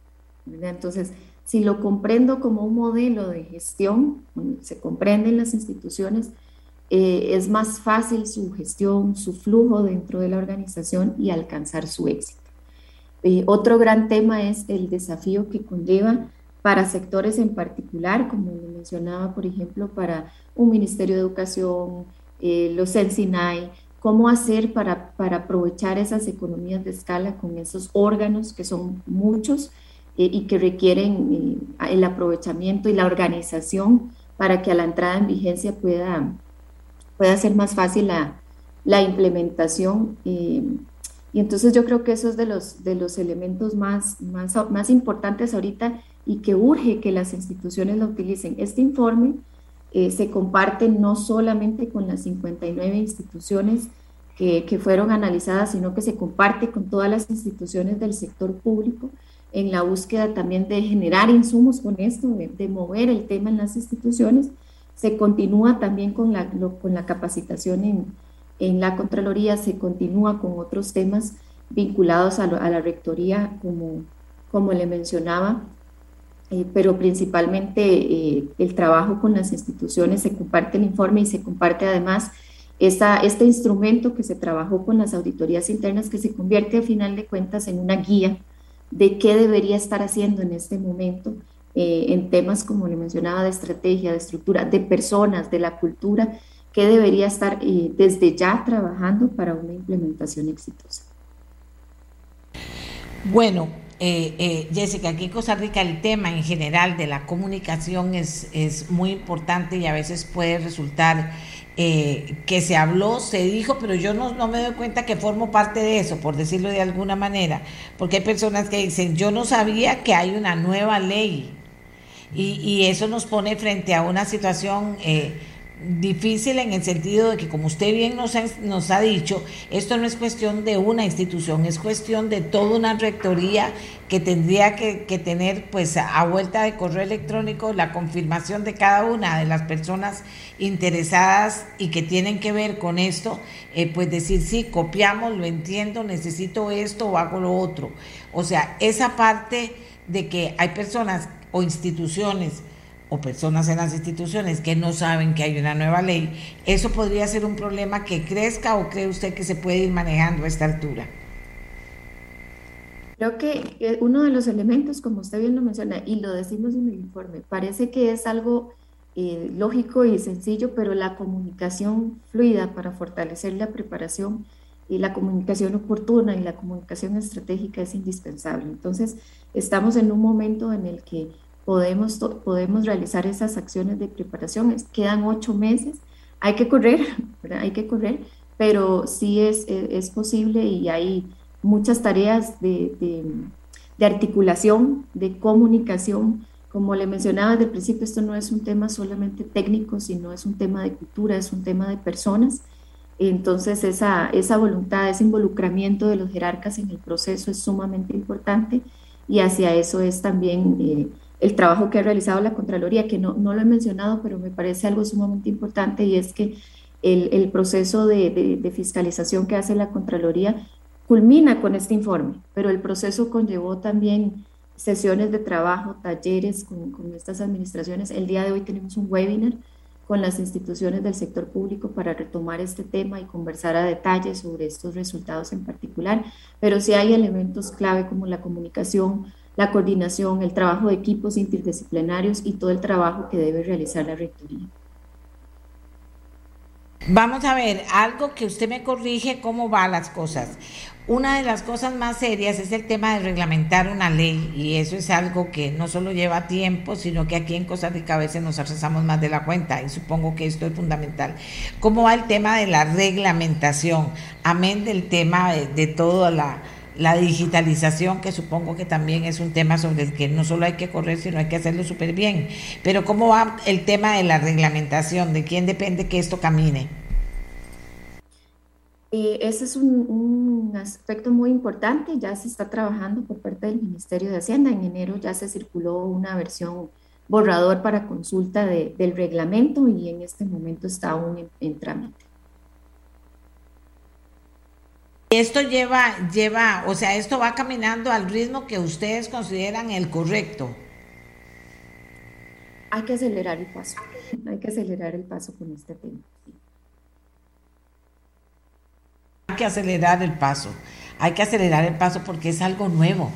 Entonces, si lo comprendo como un modelo de gestión, se comprenden las instituciones, eh, es más fácil su gestión, su flujo dentro de la organización y alcanzar su éxito. Eh, otro gran tema es el desafío que conlleva para sectores en particular, como mencionaba, por ejemplo, para un Ministerio de Educación, eh, los CENSINAI, cómo hacer para, para, aprovechar esas economías de escala con esos órganos que son muchos y que requieren el aprovechamiento y la organización para que a la entrada en vigencia pueda pueda ser más fácil la, la implementación. Eh, y entonces yo creo que eso es de los, de los elementos más, más, más importantes ahorita y que urge que las instituciones lo utilicen. Este informe eh, se comparte no solamente con las 59 instituciones que, que, fueron analizadas, sino que se comparte con todas las instituciones del sector público en la búsqueda también de generar insumos con esto, de, de mover el tema en las instituciones se continúa también con la, con la capacitación en, en, la Contraloría, se continúa con otros temas vinculados a, la rectoría, como, como le mencionaba, eh, pero principalmente eh, el trabajo con las instituciones, se comparte el informe y se comparte además este instrumento que se trabajó con las auditorías internas que se convierte a final de cuentas en una guía de qué debería estar haciendo en este momento eh, en temas como le mencionaba de estrategia, de estructura, de personas, de la cultura, que debería estar eh, desde ya trabajando para una implementación exitosa.
Bueno, eh, Jessica, aquí en Costa Rica el tema en general de la comunicación es, es muy importante y a veces puede resultar que se habló, se dijo, pero yo no, no, me doy cuenta que formo parte de eso, por decirlo de alguna manera, porque hay personas que dicen, yo no sabía que hay una nueva ley y, eso nos pone frente a una situación eh, difícil en el sentido de que, como usted bien nos ha, nos ha dicho, esto no es cuestión de una institución, es cuestión de toda una rectoría que tendría que, tener pues a vuelta de correo electrónico la confirmación de cada una de las personas interesadas y que tienen que ver con esto, eh, pues decir, sí, copiamos, lo entiendo, necesito esto o hago lo otro. O sea, esa parte de que hay personas o instituciones o personas en las instituciones que no saben que hay una nueva ley, ¿eso podría ser un problema que crezca o cree usted que se puede ir manejando a esta altura?
Creo que uno de los elementos, como usted bien lo menciona, y lo decimos en el informe, parece que es algo eh, lógico y sencillo, pero la comunicación fluida para fortalecer la preparación y la comunicación oportuna y la comunicación estratégica es indispensable. Entonces, estamos en un momento en el que podemos, podemos realizar esas acciones de preparación. Quedan ocho meses, hay que correr, hay que correr, pero sí es, es, posible y hay muchas tareas de, de, de, articulación, de comunicación. Como le mencionaba desde el principio, esto no es un tema solamente técnico, sino es un tema de cultura, es un tema de personas. Entonces, esa, esa voluntad, ese involucramiento de los jerarcas en el proceso es sumamente importante y hacia eso es también eh, el trabajo que ha realizado la Contraloría, que no, no, lo he mencionado, pero me parece algo sumamente importante y es que el, el proceso de, de, fiscalización que hace la Contraloría culmina con este informe, pero el proceso conllevó también sesiones de trabajo, talleres con, con estas administraciones. El día de hoy tenemos un webinar con las instituciones del sector público para retomar este tema y conversar a detalle sobre estos resultados en particular, pero sí hay elementos clave como la comunicación, la coordinación, el trabajo de equipos interdisciplinarios y todo el trabajo que debe realizar la rectoría.
Vamos a ver, algo que usted me corrige cómo van las cosas. Una de las cosas más serias es el tema de reglamentar una ley y eso es algo que no solo lleva tiempo, sino que aquí en Costa Rica a veces nos atrasamos más de la cuenta y supongo que esto es fundamental. ¿Cómo va el tema de la reglamentación? Amén del tema de, toda la, la digitalización, que supongo que también es un tema sobre el que no solo hay que correr, sino hay que hacerlo súper bien. Pero ¿cómo va el tema de la reglamentación? ¿De quién depende que esto camine?
Eh, ese es un, aspecto muy importante, ya se está trabajando por parte del Ministerio de Hacienda. En enero ya se circuló una versión borrador para consulta del reglamento y en este momento está aún en trámite.
Esto lleva, lleva, o sea, esto va caminando al ritmo que ustedes consideran el correcto.
Hay que acelerar el paso, hay que acelerar el paso con este tema.
Hay que acelerar el paso, hay que acelerar el paso porque es algo nuevo.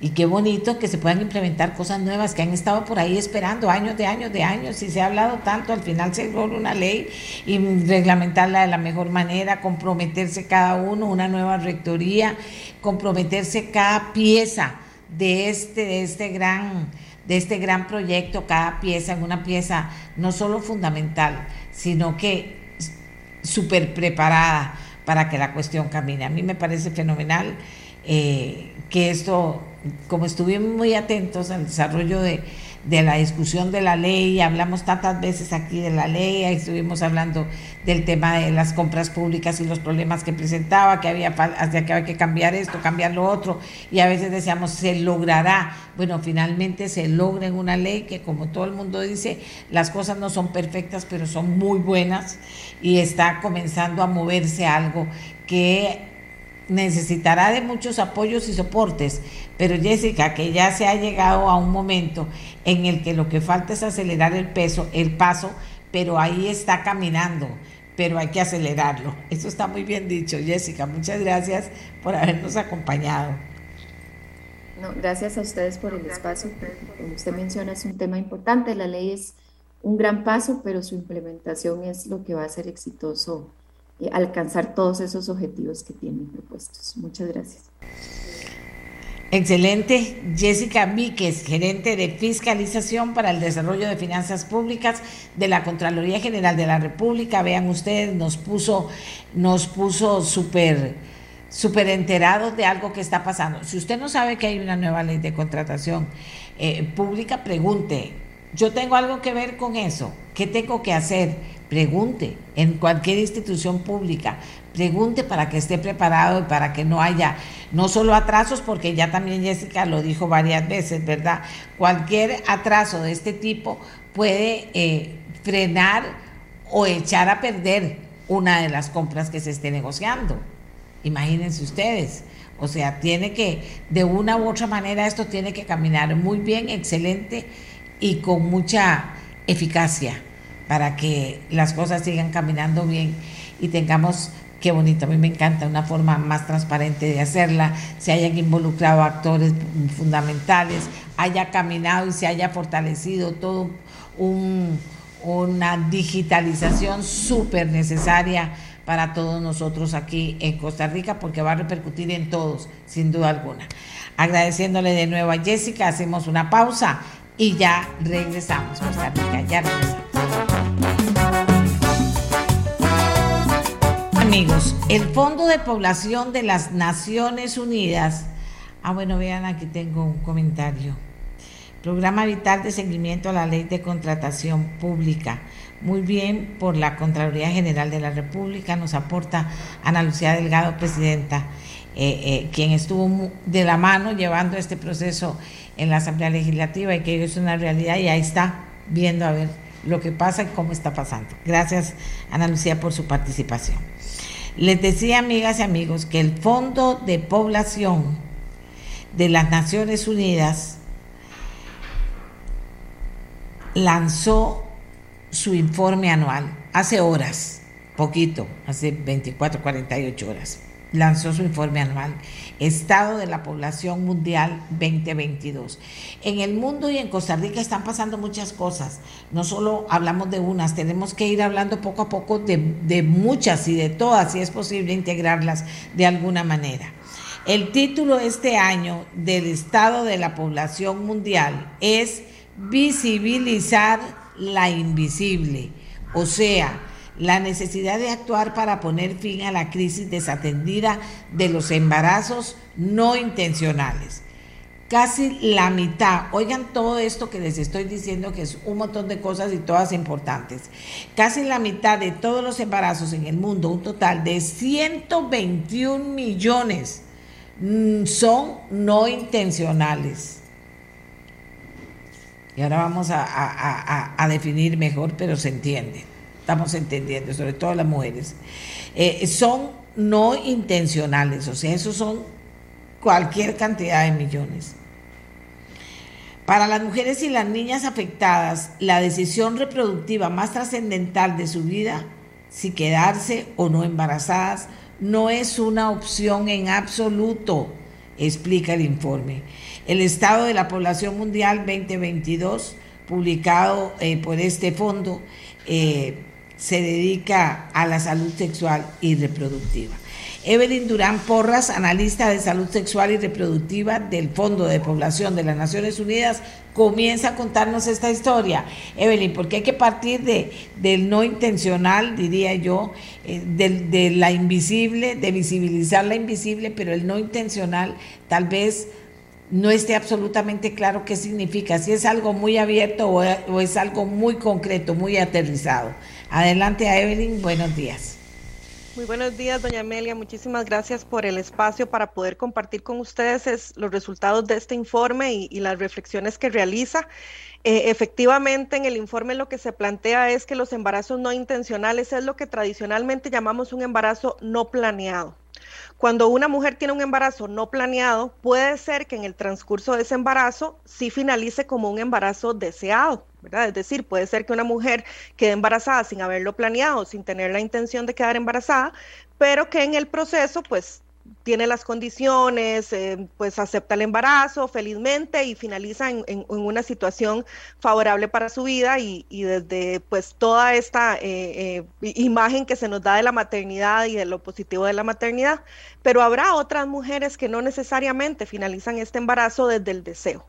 Y qué bonito que se puedan implementar cosas nuevas que han estado por ahí esperando años de años de años. Y se ha hablado tanto, al final se logra una ley y reglamentarla de la mejor manera, comprometerse cada uno, una nueva rectoría, comprometerse cada pieza de este, de este gran de este gran proyecto, cada pieza en una pieza no solo fundamental, sino que súper preparada para que la cuestión camine. A mí me parece fenomenal eh, que esto, como estuvimos muy atentos al desarrollo de, la discusión de la ley, hablamos tantas veces aquí de la ley, estuvimos hablando del tema de las compras públicas y los problemas que presentaba, que había, que había que cambiar esto, cambiar lo otro, y a veces decíamos, se logrará. Bueno, finalmente se logra en una ley que, como todo el mundo dice, las cosas no son perfectas, pero son muy buenas, y está comenzando a moverse algo que necesitará de muchos apoyos y soportes, pero Jessica, que ya se ha llegado a un momento en el que lo que falta es acelerar el peso, el paso, pero ahí está caminando. pero hay que acelerarlo. Eso está muy bien dicho, Jessica. Muchas gracias por habernos acompañado.
No, gracias a ustedes por el espacio. Como usted menciona, es un tema importante. La ley es un gran paso, pero su implementación es lo que va a ser exitoso alcanzar todos esos objetivos que tienen propuestos. Muchas gracias.
Excelente. Jessica Víquez, gerente de fiscalización para el desarrollo de finanzas públicas de la Contraloría General de la República. Vean ustedes, nos puso, nos puso súper súper enterados de algo que está pasando. Si usted no sabe que hay una nueva ley de contratación eh, pública, pregunte. Yo tengo algo que ver con eso. ¿Qué tengo que hacer? Pregunte en cualquier institución pública. Pregunte para que esté preparado y para que no haya no solo atrasos, porque ya también Jessica lo dijo varias veces, ¿verdad? Cualquier atraso de este tipo puede eh, frenar o echar a perder una de las compras que se esté negociando. Imagínense ustedes. O sea, tiene que, de una u otra manera, esto tiene que caminar muy bien, excelente y con mucha eficacia para que las cosas sigan caminando bien y tengamos qué bonito, a mí me encanta una forma más transparente de hacerla, se hayan involucrado actores fundamentales, haya caminado y se haya fortalecido todo una digitalización súper necesaria para todos nosotros aquí en Costa Rica porque va a repercutir en todos, sin duda alguna. Agradeciéndole de nuevo a Jessica, hacemos una pausa y ya regresamos, Costa Rica, ya regresamos. Amigos, el Fondo de Población de las Naciones Unidas, ah bueno, vean aquí tengo un comentario. Programa Vital de Seguimiento a la Ley de Contratación Pública. Muy bien por la Contraloría General de la República, nos aporta Ana Lucía Delgado, presidenta, eh, eh, quien estuvo de la mano llevando este proceso en la Asamblea Legislativa y que es una realidad y ahí está viendo a ver lo que pasa y cómo está pasando. Gracias, Ana Lucía, por su participación. Les decía, amigas y amigos, que el Fondo de Población de las Naciones Unidas lanzó su informe anual hace horas, poquito, hace 24, 48 horas lanzó su informe anual, Estado de la Población Mundial 2022. En el mundo y en Costa Rica están pasando muchas cosas, no solo hablamos de unas, tenemos que ir hablando poco a poco de, muchas y de todas, si es posible integrarlas de alguna manera. El título este año del Estado de la Población Mundial es Visibilizar la Invisible, o sea, la necesidad de actuar para poner fin a la crisis desatendida de los embarazos no intencionales. Casi la mitad, oigan todo esto que les estoy diciendo que es un montón de cosas y todas importantes. Casi la mitad de todos los embarazos en el mundo, un total de 121 millones, mm, son no intencionales. Y ahora vamos a, a definir mejor, pero se entiende estamos entendiendo, sobre todo las mujeres, eh, son no intencionales, o sea, esos son cualquier cantidad de millones. Para las mujeres y las niñas afectadas, la decisión reproductiva más trascendental de su vida, si quedarse o no embarazadas, no es una opción en absoluto, explica el informe. El Estado de la Población Mundial 2022, publicado eh, por este fondo, eh, se dedica a la salud sexual y reproductiva. Evelyn Durán Porras, analista de salud sexual y reproductiva del Fondo de Población de las Naciones Unidas, comienza a contarnos esta historia. Evelyn, porque hay que partir de, del no intencional, diría yo, eh, de la invisible, de visibilizar la invisible, pero el no intencional tal vez no esté absolutamente claro qué significa, si es algo muy abierto o es algo muy concreto, muy aterrizado. Adelante Evelyn, buenos días.
Muy buenos días, doña Amelia. Muchísimas gracias por el espacio para poder compartir con ustedes los resultados de este informe y, las reflexiones que realiza. Eh, efectivamente, en el informe lo que se plantea es que los embarazos no intencionales es lo que tradicionalmente llamamos un embarazo no planeado. Cuando una mujer tiene un embarazo no planeado, puede ser que en el transcurso de ese embarazo sí finalice como un embarazo deseado, ¿verdad? Es decir, puede ser que una mujer quede embarazada sin haberlo planeado, sin tener la intención de quedar embarazada, pero que en el proceso pues tiene las condiciones, eh, pues acepta el embarazo felizmente y finaliza en, una situación favorable para su vida y, desde pues toda esta eh, eh, imagen que se nos da de la maternidad y de lo positivo de la maternidad, pero habrá otras mujeres que no necesariamente finalizan este embarazo desde el deseo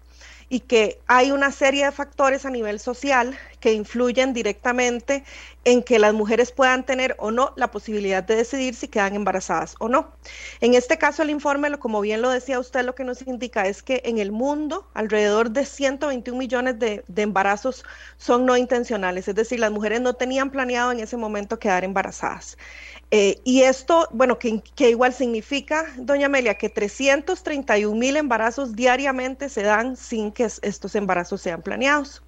y que hay una serie de factores a nivel social que influyen directamente en que las mujeres puedan tener o no la posibilidad de decidir si quedan embarazadas o no. En este caso, el informe, como bien lo decía usted, lo que nos indica es que en el mundo alrededor de 121 millones de, embarazos son no intencionales, es decir, las mujeres no tenían planeado en ese momento quedar embarazadas. Eh, y esto, bueno, que, que, igual significa, doña Amelia, que 331 mil embarazos diariamente se dan sin que estos embarazos sean planeados.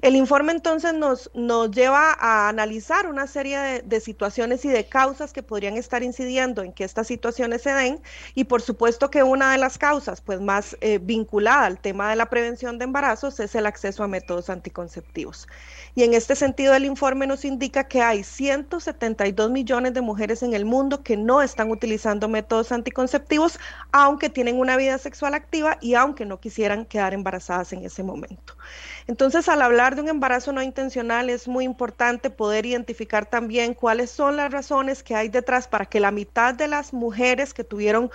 El informe entonces nos, nos lleva a analizar una serie de, situaciones y de causas que podrían estar incidiendo en que estas situaciones se den y por supuesto que una de las causas pues más eh, vinculada al tema de la prevención de embarazos es el acceso a métodos anticonceptivos. Y en este sentido el informe nos indica que hay 172 millones de mujeres en el mundo que no están utilizando métodos anticonceptivos aunque tienen una vida sexual activa y aunque no quisieran quedar embarazadas en ese momento. Entonces, al hablar de un embarazo no intencional, es muy importante poder identificar también cuáles son las razones que hay detrás para que la mitad de las mujeres que tuvieron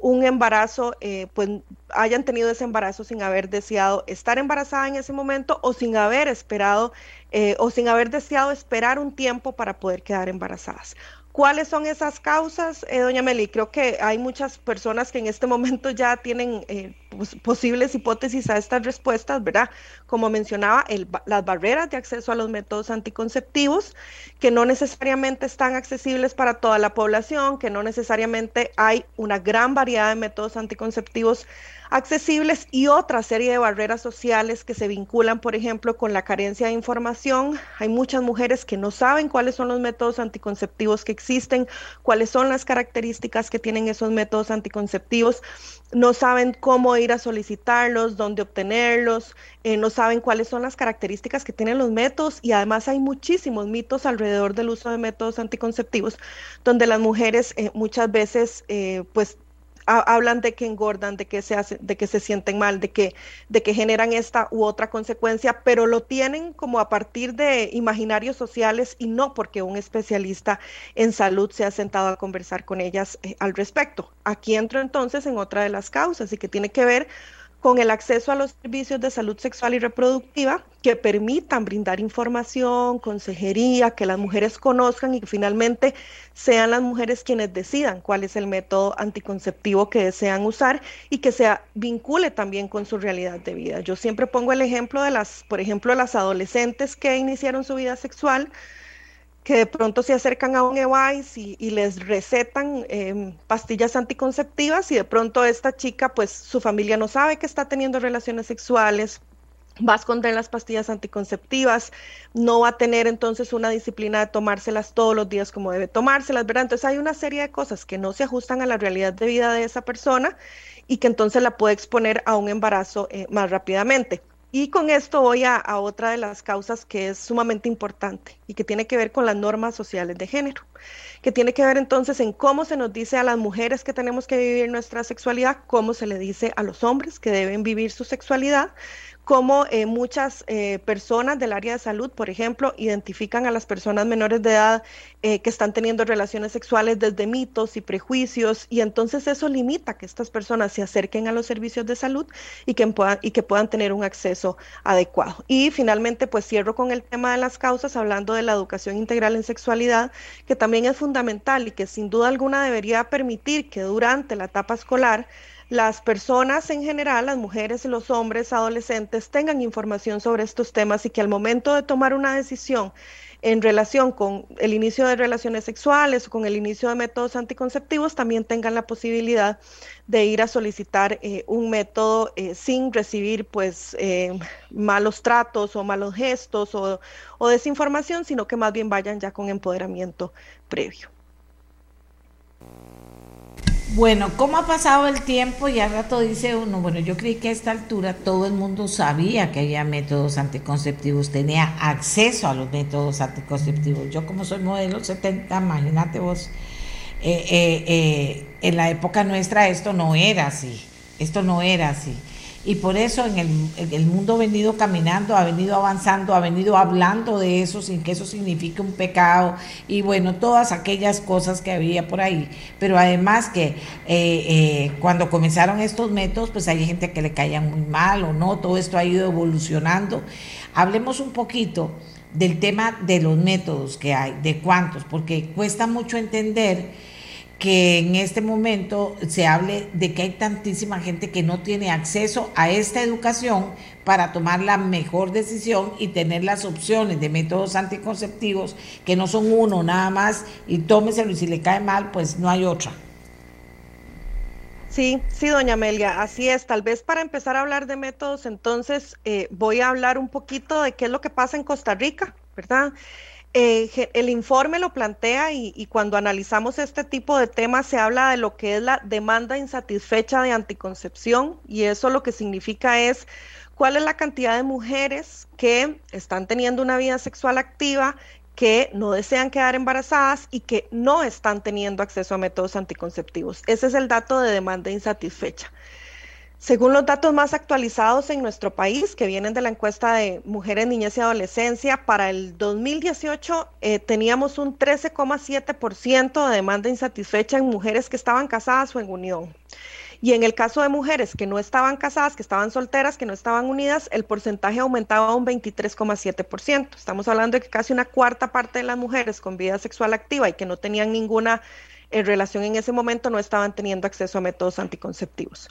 un embarazo, eh, pues hayan tenido ese embarazo sin haber deseado estar embarazada en ese momento o sin haber esperado eh, o sin haber deseado esperar un tiempo para poder quedar embarazadas. ¿Cuáles son esas causas, eh, doña Meli? Creo que hay muchas personas que en este momento ya tienen eh, posibles hipótesis a estas respuestas, ¿verdad? Como mencionaba, las barreras de acceso a los métodos anticonceptivos, que no necesariamente están accesibles para toda la población, que no necesariamente hay una gran variedad de métodos anticonceptivos accesibles y otra serie de barreras sociales que se vinculan, por ejemplo, con la carencia de información. Hay muchas mujeres que no saben cuáles son los métodos anticonceptivos que existen, cuáles son las características que tienen esos métodos anticonceptivos, no saben cómo ir a solicitarlos, dónde obtenerlos, eh, no saben cuáles son las características que tienen los métodos y además hay muchísimos mitos alrededor del uso de métodos anticonceptivos donde las mujeres eh, muchas veces eh, pues hablan de que engordan, de que se hace, de que se sienten mal, de que, de que generan esta u otra consecuencia, pero lo tienen como a partir de imaginarios sociales y no porque un especialista en salud se ha sentado a conversar con ellas eh, al respecto. Aquí entro entonces en otra de las causas y que tiene que ver con el acceso a los servicios de salud sexual y reproductiva que permitan brindar información, consejería, que las mujeres conozcan y que finalmente sean las mujeres quienes decidan cuál es el método anticonceptivo que desean usar y que se vincule también con su realidad de vida. Yo siempre pongo el ejemplo de las, por ejemplo, las adolescentes que iniciaron su vida sexual que de pronto se acercan a un EWIS y, les recetan em, pastillas anticonceptivas y de pronto esta chica, pues su familia no sabe que está teniendo relaciones sexuales, va a esconder las pastillas anticonceptivas, no va a tener entonces una disciplina de tomárselas todos los días como debe tomárselas, ¿verdad? Entonces hay una serie de cosas que no se ajustan a la realidad de vida de esa persona y que entonces la puede exponer a un embarazo eh, más rápidamente. Y con esto voy a, otra de las causas que es sumamente importante y que tiene que ver con las normas sociales de género, que tiene que ver entonces en cómo se nos dice a las mujeres que tenemos que vivir nuestra sexualidad, cómo se le dice a los hombres que deben vivir su sexualidad, cómo eh, muchas eh, personas del área de salud, por ejemplo, identifican a las personas menores de edad eh, que están teniendo relaciones sexuales desde mitos y prejuicios, y entonces eso limita que estas personas se acerquen a los servicios de salud y que puedan, y que puedan tener un acceso adecuado. Y finalmente, pues cierro con el tema de las causas, hablando de la educación integral en sexualidad, que también es fundamental y que sin duda alguna debería permitir que durante la etapa escolar, las personas en general, las mujeres, los hombres, adolescentes, tengan información sobre estos temas y que al momento de tomar una decisión en relación con el inicio de relaciones sexuales o con el inicio de métodos anticonceptivos, también tengan la posibilidad de ir a solicitar eh, un método eh, sin recibir pues eh, malos tratos o malos gestos o, o desinformación, sino que más bien vayan ya con empoderamiento previo.
Bueno, ¿cómo ha pasado el tiempo? Y al rato dice uno, bueno, yo creí que a esta altura todo el mundo sabía que había métodos anticonceptivos, tenía acceso a los métodos anticonceptivos. Yo como soy modelo 70, imagínate vos, eh, eh, eh, en la época nuestra esto no era así, esto no era así y por eso en el, mundo ha venido caminando, ha venido avanzando, ha venido hablando de eso sin que eso signifique un pecado y bueno, todas aquellas cosas que había por ahí. Pero además que eh, eh, cuando comenzaron estos métodos, pues hay gente que le caían muy mal o no, todo esto ha ido evolucionando. Hablemos un poquito del tema de los métodos que hay, de cuántos, porque cuesta mucho entender que en este momento se hable de que hay tantísima gente que no tiene acceso a esta educación para tomar la mejor decisión y tener las opciones de métodos anticonceptivos que no son uno nada más y tómeselo y si le cae mal pues no hay otra.
Sí, sí, doña Amelia, así es. Tal vez para empezar a hablar de métodos, entonces eh, voy a hablar un poquito de qué es lo que pasa en Costa Rica, ¿verdad? Eh, el informe lo plantea y, cuando analizamos este tipo de temas se habla de lo que es la demanda insatisfecha de anticoncepción y eso lo que significa es cuál es la cantidad de mujeres que están teniendo una vida sexual activa, que no desean quedar embarazadas y que no están teniendo acceso a métodos anticonceptivos. Ese es el dato de demanda insatisfecha. Según los datos más actualizados en nuestro país, que vienen de la encuesta de mujeres, niñez y adolescencia, para el 2018 eh, teníamos un 13,7% de demanda insatisfecha en mujeres que estaban casadas o en unión. Y en el caso de mujeres que no estaban casadas, que estaban solteras, que no estaban unidas, el porcentaje aumentaba a un 23,7%. Estamos hablando de que casi una cuarta parte de las mujeres con vida sexual activa y que no tenían ninguna en relación en ese momento no estaban teniendo acceso a métodos anticonceptivos.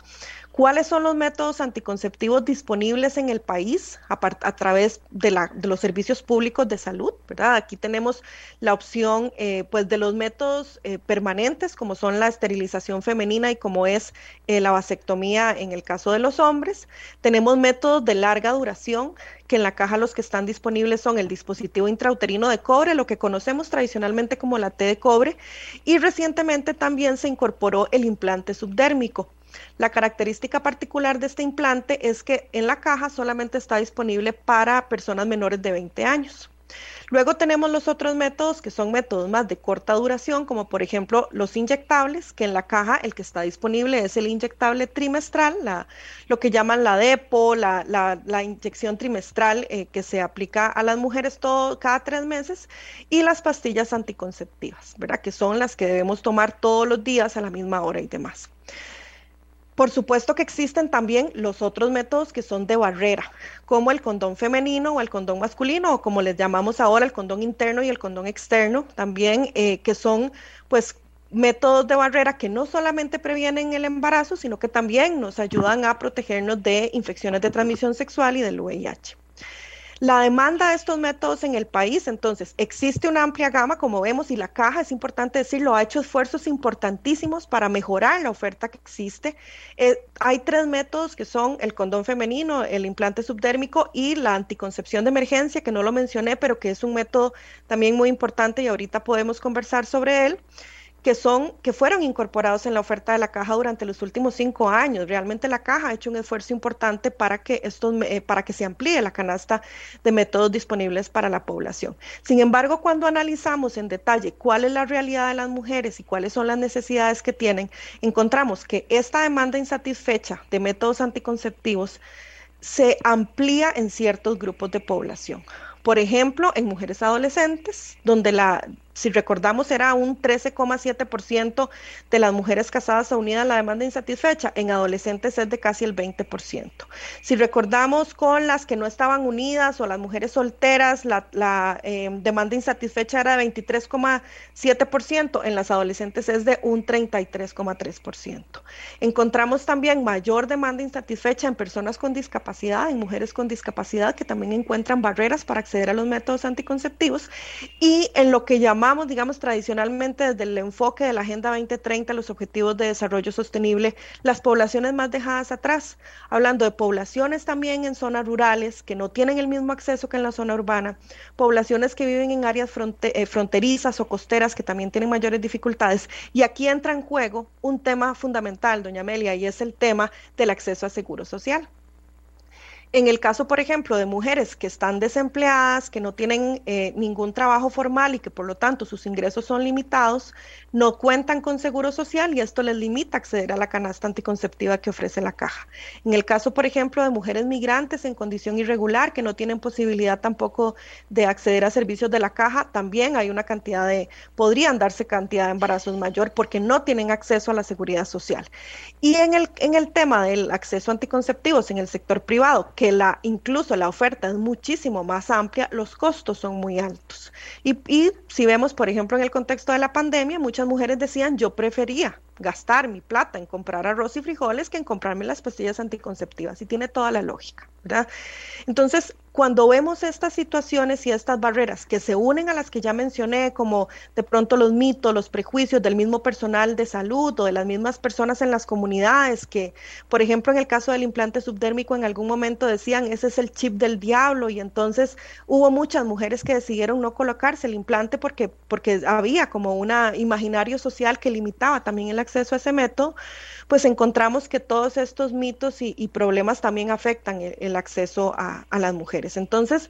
¿Cuáles son los métodos anticonceptivos disponibles en el país a, través de, los servicios públicos de salud? Aquí tenemos la opción eh, pues de los métodos eh, permanentes, como son la esterilización femenina y como es eh, la vasectomía en el caso de los hombres. Tenemos métodos de larga duración, que en la caja los que están disponibles son el dispositivo intrauterino de cobre, lo que conocemos tradicionalmente como la T de cobre, y recientemente también se incorporó el implante subdérmico. La característica particular de este implante es que en la caja solamente está disponible para personas menores de 20 años. Luego tenemos los otros métodos que son métodos más de corta duración, como por ejemplo los inyectables, que en la caja el que está disponible es el inyectable trimestral, lo que llaman la DEPO, la, inyección trimestral eh, que se aplica a las mujeres todo, cada tres meses, y las pastillas anticonceptivas, ¿verdad? que son las que debemos tomar todos los días a la misma hora y demás. Por supuesto que existen también los otros métodos que son de barrera, como el condón femenino o el condón masculino, o como les llamamos ahora el condón interno y el condón externo, también eh, que son pues métodos de barrera que no solamente previenen el embarazo, sino que también nos ayudan a protegernos de infecciones de transmisión sexual y del VIH. La demanda de estos métodos en el país, entonces, existe una amplia gama, como vemos, y la caja, es importante decirlo, ha hecho esfuerzos importantísimos para mejorar la oferta que existe. Eh, hay tres métodos que son el condón femenino, el implante subdérmico y la anticoncepción de emergencia, que no lo mencioné, pero que es un método también muy importante y ahorita podemos conversar sobre él que fueron incorporados en la oferta de la caja durante los últimos cinco años. Realmente la caja ha hecho un esfuerzo importante para que estos, eh, para que se amplíe la canasta de métodos disponibles para la población. Sin embargo, cuando analizamos en detalle cuál es la realidad de las mujeres y cuáles son las necesidades que tienen, encontramos que esta demanda insatisfecha de métodos anticonceptivos se amplía en ciertos grupos de población. Por ejemplo, en mujeres adolescentes, donde la si recordamos, era un 13,7% de las mujeres casadas unidas a la demanda insatisfecha. En adolescentes es de casi el 20%. Si recordamos con las que no estaban unidas o las mujeres solteras, la, em, demanda insatisfecha era de 23,7%. En las adolescentes es de un 33,3%. Encontramos también mayor demanda insatisfecha en personas con discapacidad, en mujeres con discapacidad que también encuentran barreras para acceder a los métodos anticonceptivos y en lo que llamamos digamos, tradicionalmente desde el enfoque de la Agenda 2030, los Objetivos de Desarrollo Sostenible, las poblaciones más dejadas atrás, hablando de poblaciones también en zonas rurales que no tienen el mismo acceso que en la zona urbana, poblaciones que viven en áreas eh, fronterizas o costeras que también tienen mayores dificultades. Y aquí entra en juego un tema fundamental, doña Amelia, y es el tema del acceso a seguro social. En el caso, por ejemplo, de mujeres que están desempleadas, que no tienen eh, ningún trabajo formal y que por lo tanto sus ingresos son limitados, no cuentan con seguro social y esto les limita acceder a la canasta anticonceptiva que ofrece la caja. En el caso, por ejemplo, de mujeres migrantes en condición irregular que no tienen posibilidad tampoco de acceder a servicios de la caja, también hay una cantidad de, podrían darse cantidad de embarazos mayor porque no tienen acceso a la seguridad social. Y en el, en el tema del acceso a anticonceptivos en el sector privado, que la, incluso la oferta es muchísimo más amplia, los costos son muy altos. Y, y si vemos, por ejemplo, en el contexto de la pandemia, muchas mujeres decían, yo prefería gastar mi plata en comprar arroz y frijoles que en comprarme las pastillas anticonceptivas. Y tiene toda la lógica, ¿verdad? Entonces, cuando vemos estas situaciones y estas barreras que se unen a las que ya mencioné, como de pronto los mitos, los prejuicios del mismo personal de salud o de las mismas personas en las comunidades, que, por ejemplo, en el caso del implante subdérmico, en algún momento decían, ese es el chip del diablo, y entonces hubo muchas mujeres que decidieron no colocarse el implante porque, porque había como un imaginario social que limitaba también el acceso a ese método, pues encontramos que todos estos mitos y, problemas también afectan el, acceso a, las mujeres. Entonces,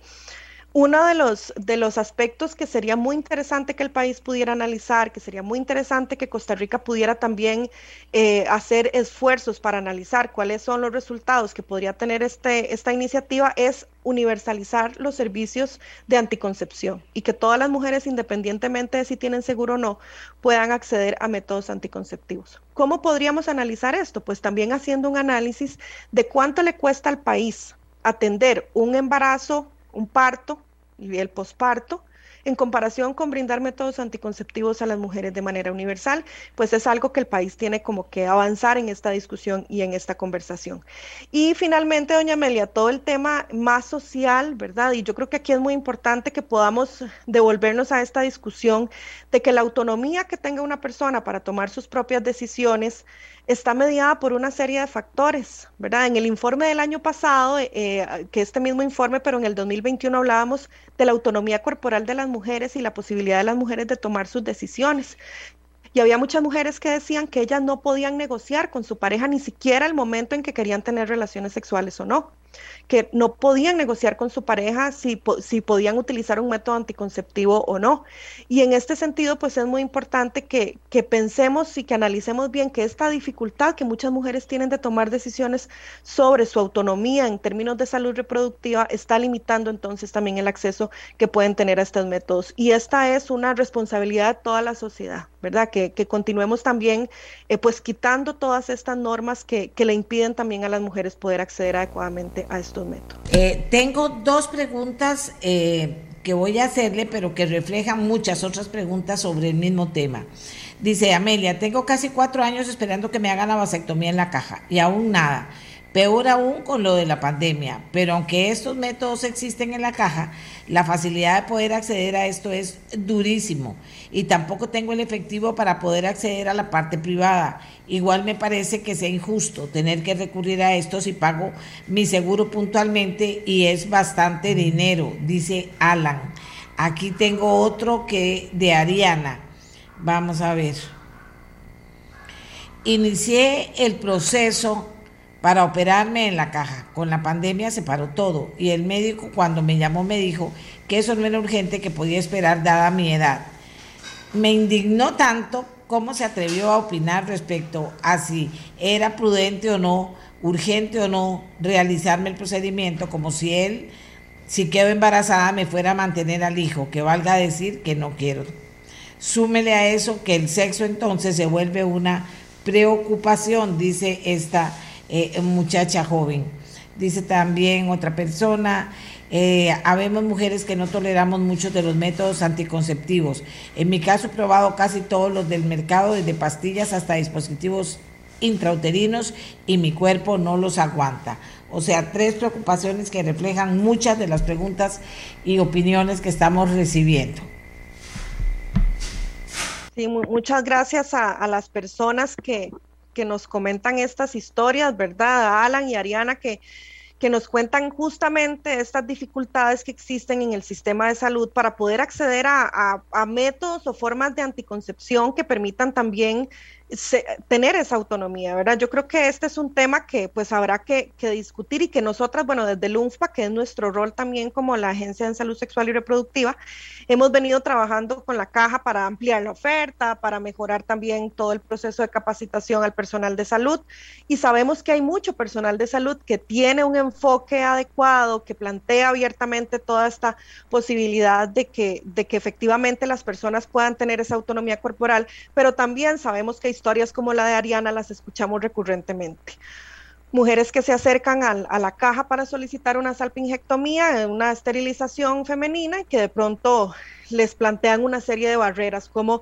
uno de los, de los aspectos que sería muy interesante que el país pudiera analizar, que sería muy interesante que Costa Rica pudiera también eh, hacer esfuerzos para analizar cuáles son los resultados que podría tener este, esta iniciativa, es universalizar los servicios de anticoncepción y que todas las mujeres, independientemente de si tienen seguro o no, puedan acceder a métodos anticonceptivos. ¿Cómo podríamos analizar esto? Pues también haciendo un análisis de cuánto le cuesta al país atender un embarazo un parto y el posparto, en comparación con brindar métodos anticonceptivos a las mujeres de manera universal, pues es algo que el país tiene como que avanzar en esta discusión y en esta conversación. Y finalmente, doña Amelia, todo el tema más social, ¿verdad? Y yo creo que aquí es muy importante que podamos devolvernos a esta discusión de que la autonomía que tenga una persona para tomar sus propias decisiones, está mediada por una serie de factores, ¿verdad? En el informe del año pasado, eh, que este mismo informe, pero en el 2021 hablábamos de la autonomía corporal de las mujeres y la posibilidad de las mujeres de tomar sus decisiones. Y había muchas mujeres que decían que ellas no podían negociar con su pareja ni siquiera el momento en que querían tener relaciones sexuales o no que no podían negociar con su pareja si, si podían utilizar un método anticonceptivo o no. Y en este sentido, pues es muy importante que, que pensemos y que analicemos bien que esta dificultad que muchas mujeres tienen de tomar decisiones sobre su autonomía en términos de salud reproductiva está limitando entonces también el acceso que pueden tener a estos métodos. Y esta es una responsabilidad de toda la sociedad, ¿verdad? Que, que continuemos también eh, pues quitando todas estas normas que, que le impiden también a las mujeres poder acceder adecuadamente a.
Eh, tengo dos preguntas eh, que voy a hacerle, pero que reflejan muchas otras preguntas sobre el mismo tema. Dice Amelia, tengo casi cuatro años esperando que me hagan la vasectomía en la caja y aún nada. Peor aún con lo de la pandemia, pero aunque estos métodos existen en la caja, la facilidad de poder acceder a esto es durísimo y tampoco tengo el efectivo para poder acceder a la parte privada. Igual me parece que sea injusto tener que recurrir a esto si pago mi seguro puntualmente y es bastante dinero, dice Alan. Aquí tengo otro que de Ariana. Vamos a ver. Inicié el proceso para operarme en la caja. Con la pandemia se paró todo y el médico cuando me llamó me dijo que eso no era urgente, que podía esperar dada mi edad. Me indignó tanto cómo se atrevió a opinar respecto a si era prudente o no, urgente o no realizarme el procedimiento, como si él, si quedo embarazada, me fuera a mantener al hijo, que valga decir que no quiero. Súmele a eso que el sexo entonces se vuelve una preocupación, dice esta eh, muchacha joven. Dice también otra persona, eh, habemos mujeres que no toleramos muchos de los métodos anticonceptivos. En mi caso he probado casi todos los del mercado, desde pastillas hasta dispositivos intrauterinos y mi cuerpo no los aguanta. O sea, tres preocupaciones que reflejan muchas de las preguntas y opiniones que estamos recibiendo.
Sí, muchas gracias a, las personas que, que, nos comentan estas historias, ¿verdad? Alan y Ariana, que, que nos cuentan justamente estas dificultades que existen en el sistema de salud para poder acceder a, a métodos o formas de anticoncepción que permitan también tener esa autonomía, ¿verdad? Yo creo que este es un tema que pues habrá que, discutir y que nosotras, bueno, desde el UNFPA, que es nuestro rol también como la Agencia de Salud Sexual y Reproductiva, hemos venido trabajando con la caja para ampliar la oferta, para mejorar también todo el proceso de capacitación al personal de salud y sabemos que hay mucho personal de salud que tiene un enfoque adecuado, que plantea abiertamente toda esta posibilidad de que, de que efectivamente las personas puedan tener esa autonomía corporal, pero también sabemos que hay historias como la de Ariana las escuchamos recurrentemente. Mujeres que se acercan a, la caja para solicitar una salpingectomía, una esterilización femenina y que de pronto les plantean una serie de barreras como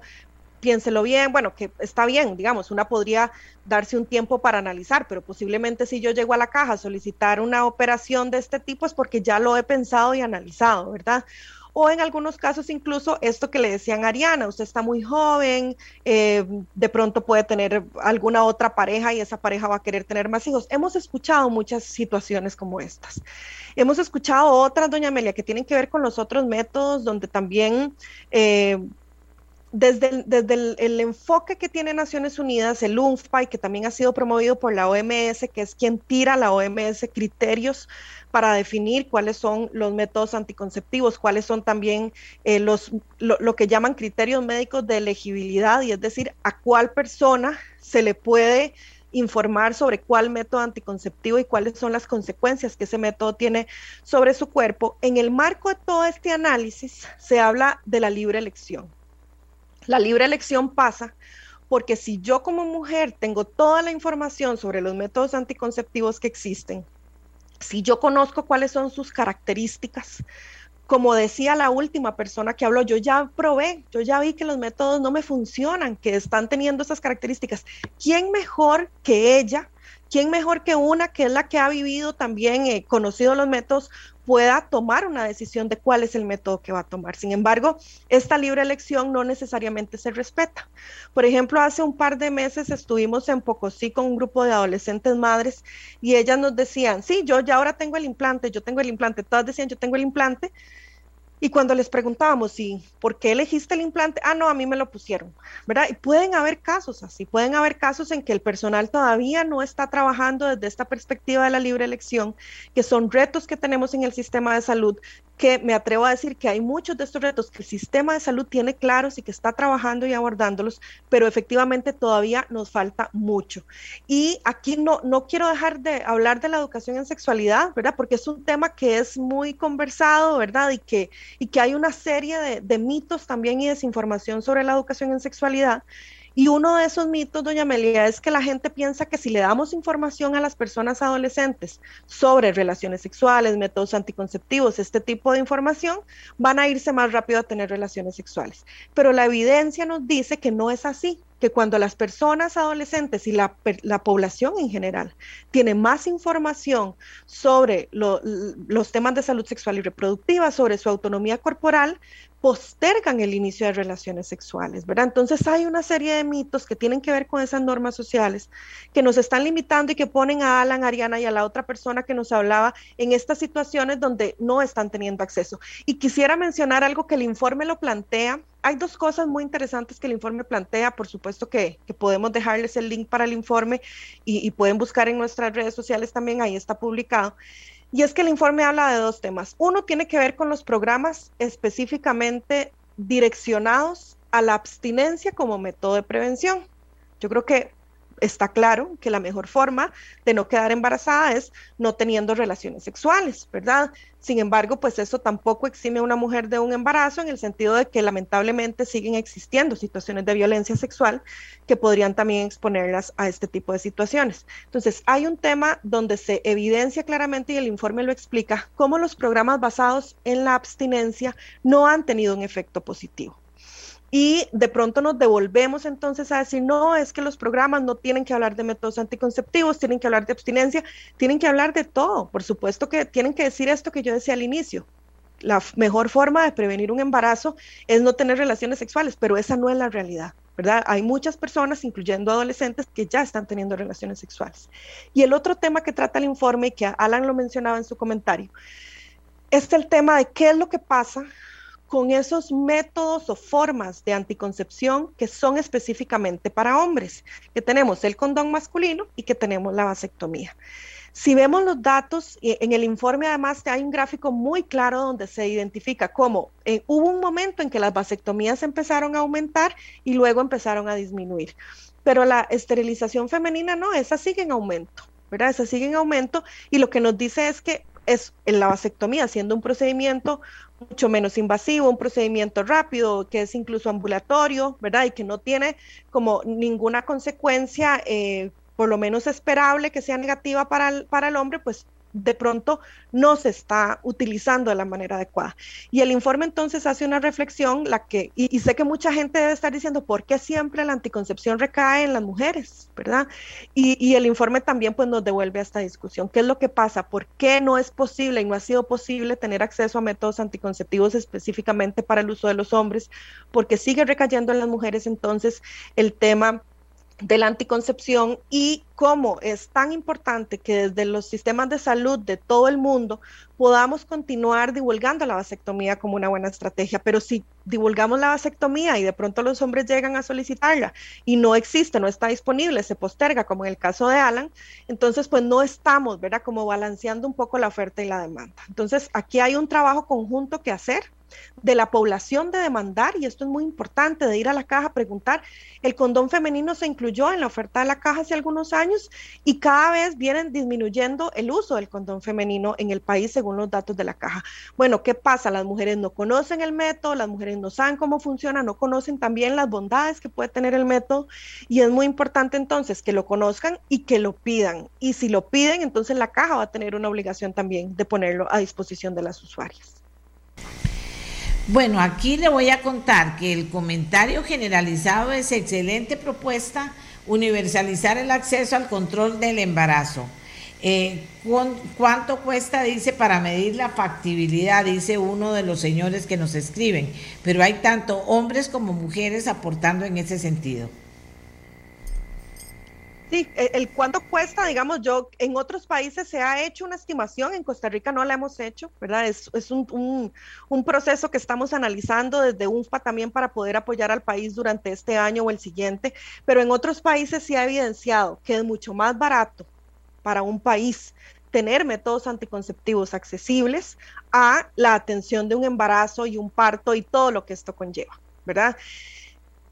piénselo bien, bueno, que está bien, digamos, una podría darse un tiempo para analizar, pero posiblemente si yo llego a la caja a solicitar una operación de este tipo es porque ya lo he pensado y analizado, ¿verdad? O en algunos casos incluso esto que le decían Ariana, usted está muy joven, eh, de pronto puede tener alguna otra pareja y esa pareja va a querer tener más hijos. Hemos escuchado muchas situaciones como estas. Hemos escuchado otras, doña Amelia, que tienen que ver con los otros métodos donde también... Eh, desde, el, desde el, enfoque que tiene Naciones Unidas, el UNFPA, y que también ha sido promovido por la OMS, que es quien tira la OMS criterios para definir cuáles son los métodos anticonceptivos, cuáles son también eh, los, lo, que llaman criterios médicos de elegibilidad, y es decir, a cuál persona se le puede informar sobre cuál método anticonceptivo y cuáles son las consecuencias que ese método tiene sobre su cuerpo. En el marco de todo este análisis se habla de la libre elección. La libre elección pasa porque si yo como mujer tengo toda la información sobre los métodos anticonceptivos que existen, si yo conozco cuáles son sus características, como decía la última persona que habló, yo ya probé, yo ya vi que los métodos no me funcionan, que están teniendo esas características. ¿Quién mejor que ella? ¿Quién mejor que una que es la que ha vivido también, eh, conocido los métodos, pueda tomar una decisión de cuál es el método que va a tomar. Sin embargo, esta libre elección no necesariamente se respeta. Por ejemplo, hace un par de meses estuvimos en Pocosí con un grupo de adolescentes madres y ellas nos decían, sí, yo ya ahora tengo el implante, yo tengo el implante, todas decían, yo tengo el implante, y cuando les preguntábamos, si, ¿por qué elegiste el implante? Ah, no, a mí me lo pusieron, ¿verdad? Y pueden haber casos así, pueden haber casos en que el personal todavía no está trabajando desde esta perspectiva de la libre elección, que son retos que tenemos en el sistema de salud, que me atrevo a decir que hay muchos de estos retos que el sistema de salud tiene claros y que está trabajando y abordándolos, pero efectivamente todavía nos falta mucho. Y aquí no, no quiero dejar de hablar de la educación en sexualidad, ¿verdad? Porque es un tema que es muy conversado, ¿verdad? Y que, y que hay una serie de, de mitos también y desinformación sobre la educación en sexualidad y uno de esos mitos, doña Amelia, es que la gente piensa que si le damos información a las personas adolescentes sobre relaciones sexuales, métodos anticonceptivos, este tipo de información, van a irse más rápido a tener relaciones sexuales. Pero la evidencia nos dice que no es así que cuando las personas adolescentes y la, población en general tiene más información sobre los temas de salud sexual y reproductiva, sobre su autonomía corporal, postergan el inicio de relaciones sexuales, ¿verdad? Entonces hay una serie de mitos que tienen que ver con esas normas sociales que nos están limitando y que ponen a Alan, Ariana y a la otra persona que nos hablaba en estas situaciones donde no están teniendo acceso. Y quisiera mencionar algo que el informe lo plantea hay dos cosas muy interesantes que el informe plantea. Por supuesto que, podemos dejarles el link para el informe y, pueden buscar en nuestras redes sociales también, ahí está publicado. Y es que el informe habla de dos temas. Uno tiene que ver con los programas específicamente direccionados a la abstinencia como método de prevención. Yo creo que está claro que la mejor forma de no quedar embarazada es no teniendo relaciones sexuales, ¿verdad? Sin embargo, pues eso tampoco exime a una mujer de un embarazo en el sentido de que lamentablemente siguen existiendo situaciones de violencia sexual que podrían también exponerlas a este tipo de situaciones. Entonces, hay un tema donde se evidencia claramente y el informe lo explica cómo los programas basados en la abstinencia no han tenido un efecto positivo y de pronto nos devolvemos entonces a decir, no, es que los programas no tienen que hablar de métodos anticonceptivos, tienen que hablar de abstinencia, tienen que hablar de todo. Por supuesto que tienen que decir esto que yo decía al inicio. La mejor forma de prevenir un embarazo es no tener relaciones sexuales, pero esa no es la realidad. ¿verdad? Hay muchas personas, incluyendo adolescentes, que ya están teniendo relaciones sexuales. Y el otro tema que trata el informe, que Alan lo mencionaba en su comentario, es el tema de qué es lo que pasa con esos métodos o formas de anticoncepción que son específicamente para hombres, que tenemos el condón masculino y que tenemos la vasectomía. Si vemos los datos, en el informe además hay un gráfico muy claro donde se identifica cómo eh, hubo un momento en que las vasectomías empezaron a aumentar y luego empezaron a disminuir. Pero la esterilización femenina no, esa sigue en aumento, ¿verdad? Esa sigue en aumento y lo que nos dice es que es la vasectomía siendo un procedimiento mucho menos invasivo, un procedimiento rápido, que es incluso ambulatorio, ¿verdad? Y que no tiene como ninguna consecuencia eh, por lo menos esperable que sea negativa para el, para el hombre, pues de pronto no se está utilizando de la manera adecuada. Y el informe entonces hace una reflexión, la que, y, sé que mucha gente debe estar diciendo, ¿por qué siempre la anticoncepción recae en las mujeres? ¿Verdad? Y, y, el informe también pues nos devuelve a esta discusión. ¿Qué es lo que pasa? ¿Por qué no es posible y no ha sido posible tener acceso a métodos anticonceptivos específicamente para el uso de los hombres? Porque sigue recayendo en las mujeres entonces el tema de la anticoncepción y cómo es tan importante que desde los sistemas de salud de todo el mundo podamos continuar divulgando la vasectomía como una buena estrategia. Pero si divulgamos la vasectomía y de pronto los hombres llegan a solicitarla y no existe, no está disponible, se posterga, como en el caso de Alan, entonces pues no estamos, ¿verdad? Como balanceando un poco la oferta y la demanda. Entonces aquí hay un trabajo conjunto que hacer de la población de demandar, y esto es muy importante, de ir a la caja a preguntar, el condón femenino se incluyó en la oferta de la caja hace algunos años y cada vez vienen disminuyendo el uso del condón femenino en el país según los datos de la caja. Bueno, ¿qué pasa? Las mujeres no conocen el método, las mujeres no saben cómo funciona, no conocen también las bondades que puede tener el método y es muy importante entonces que lo conozcan y que lo pidan. Y si lo piden, entonces la caja va a tener una obligación también de ponerlo a disposición de las usuarias.
Bueno, aquí le voy a contar que el comentario generalizado es excelente propuesta, universalizar el acceso al control del embarazo. Eh, ¿Cuánto cuesta? Dice, para medir la factibilidad, dice uno de los señores que nos escriben, pero hay tanto hombres como mujeres aportando en ese sentido.
Sí, e, el, cuánto cuesta, digamos, yo, en otros países se ha hecho una estimación, en Costa Rica no la hemos hecho, ¿verdad? Es, un, proceso que estamos analizando desde UNFPA también para poder apoyar al país durante este año o el siguiente, pero en otros países se ha evidenciado que es mucho más barato para un país tener métodos anticonceptivos accesibles a la atención de un embarazo y un parto y todo lo que esto conlleva, ¿verdad?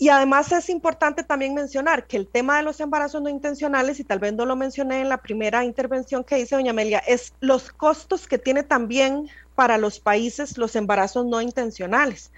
Y además es importante también mencionar que el tema de los embarazos no intencionales, y tal vez no lo mencioné en la primera intervención que hice doña Amelia, es los costos que tiene también para los países los embarazos no intencionales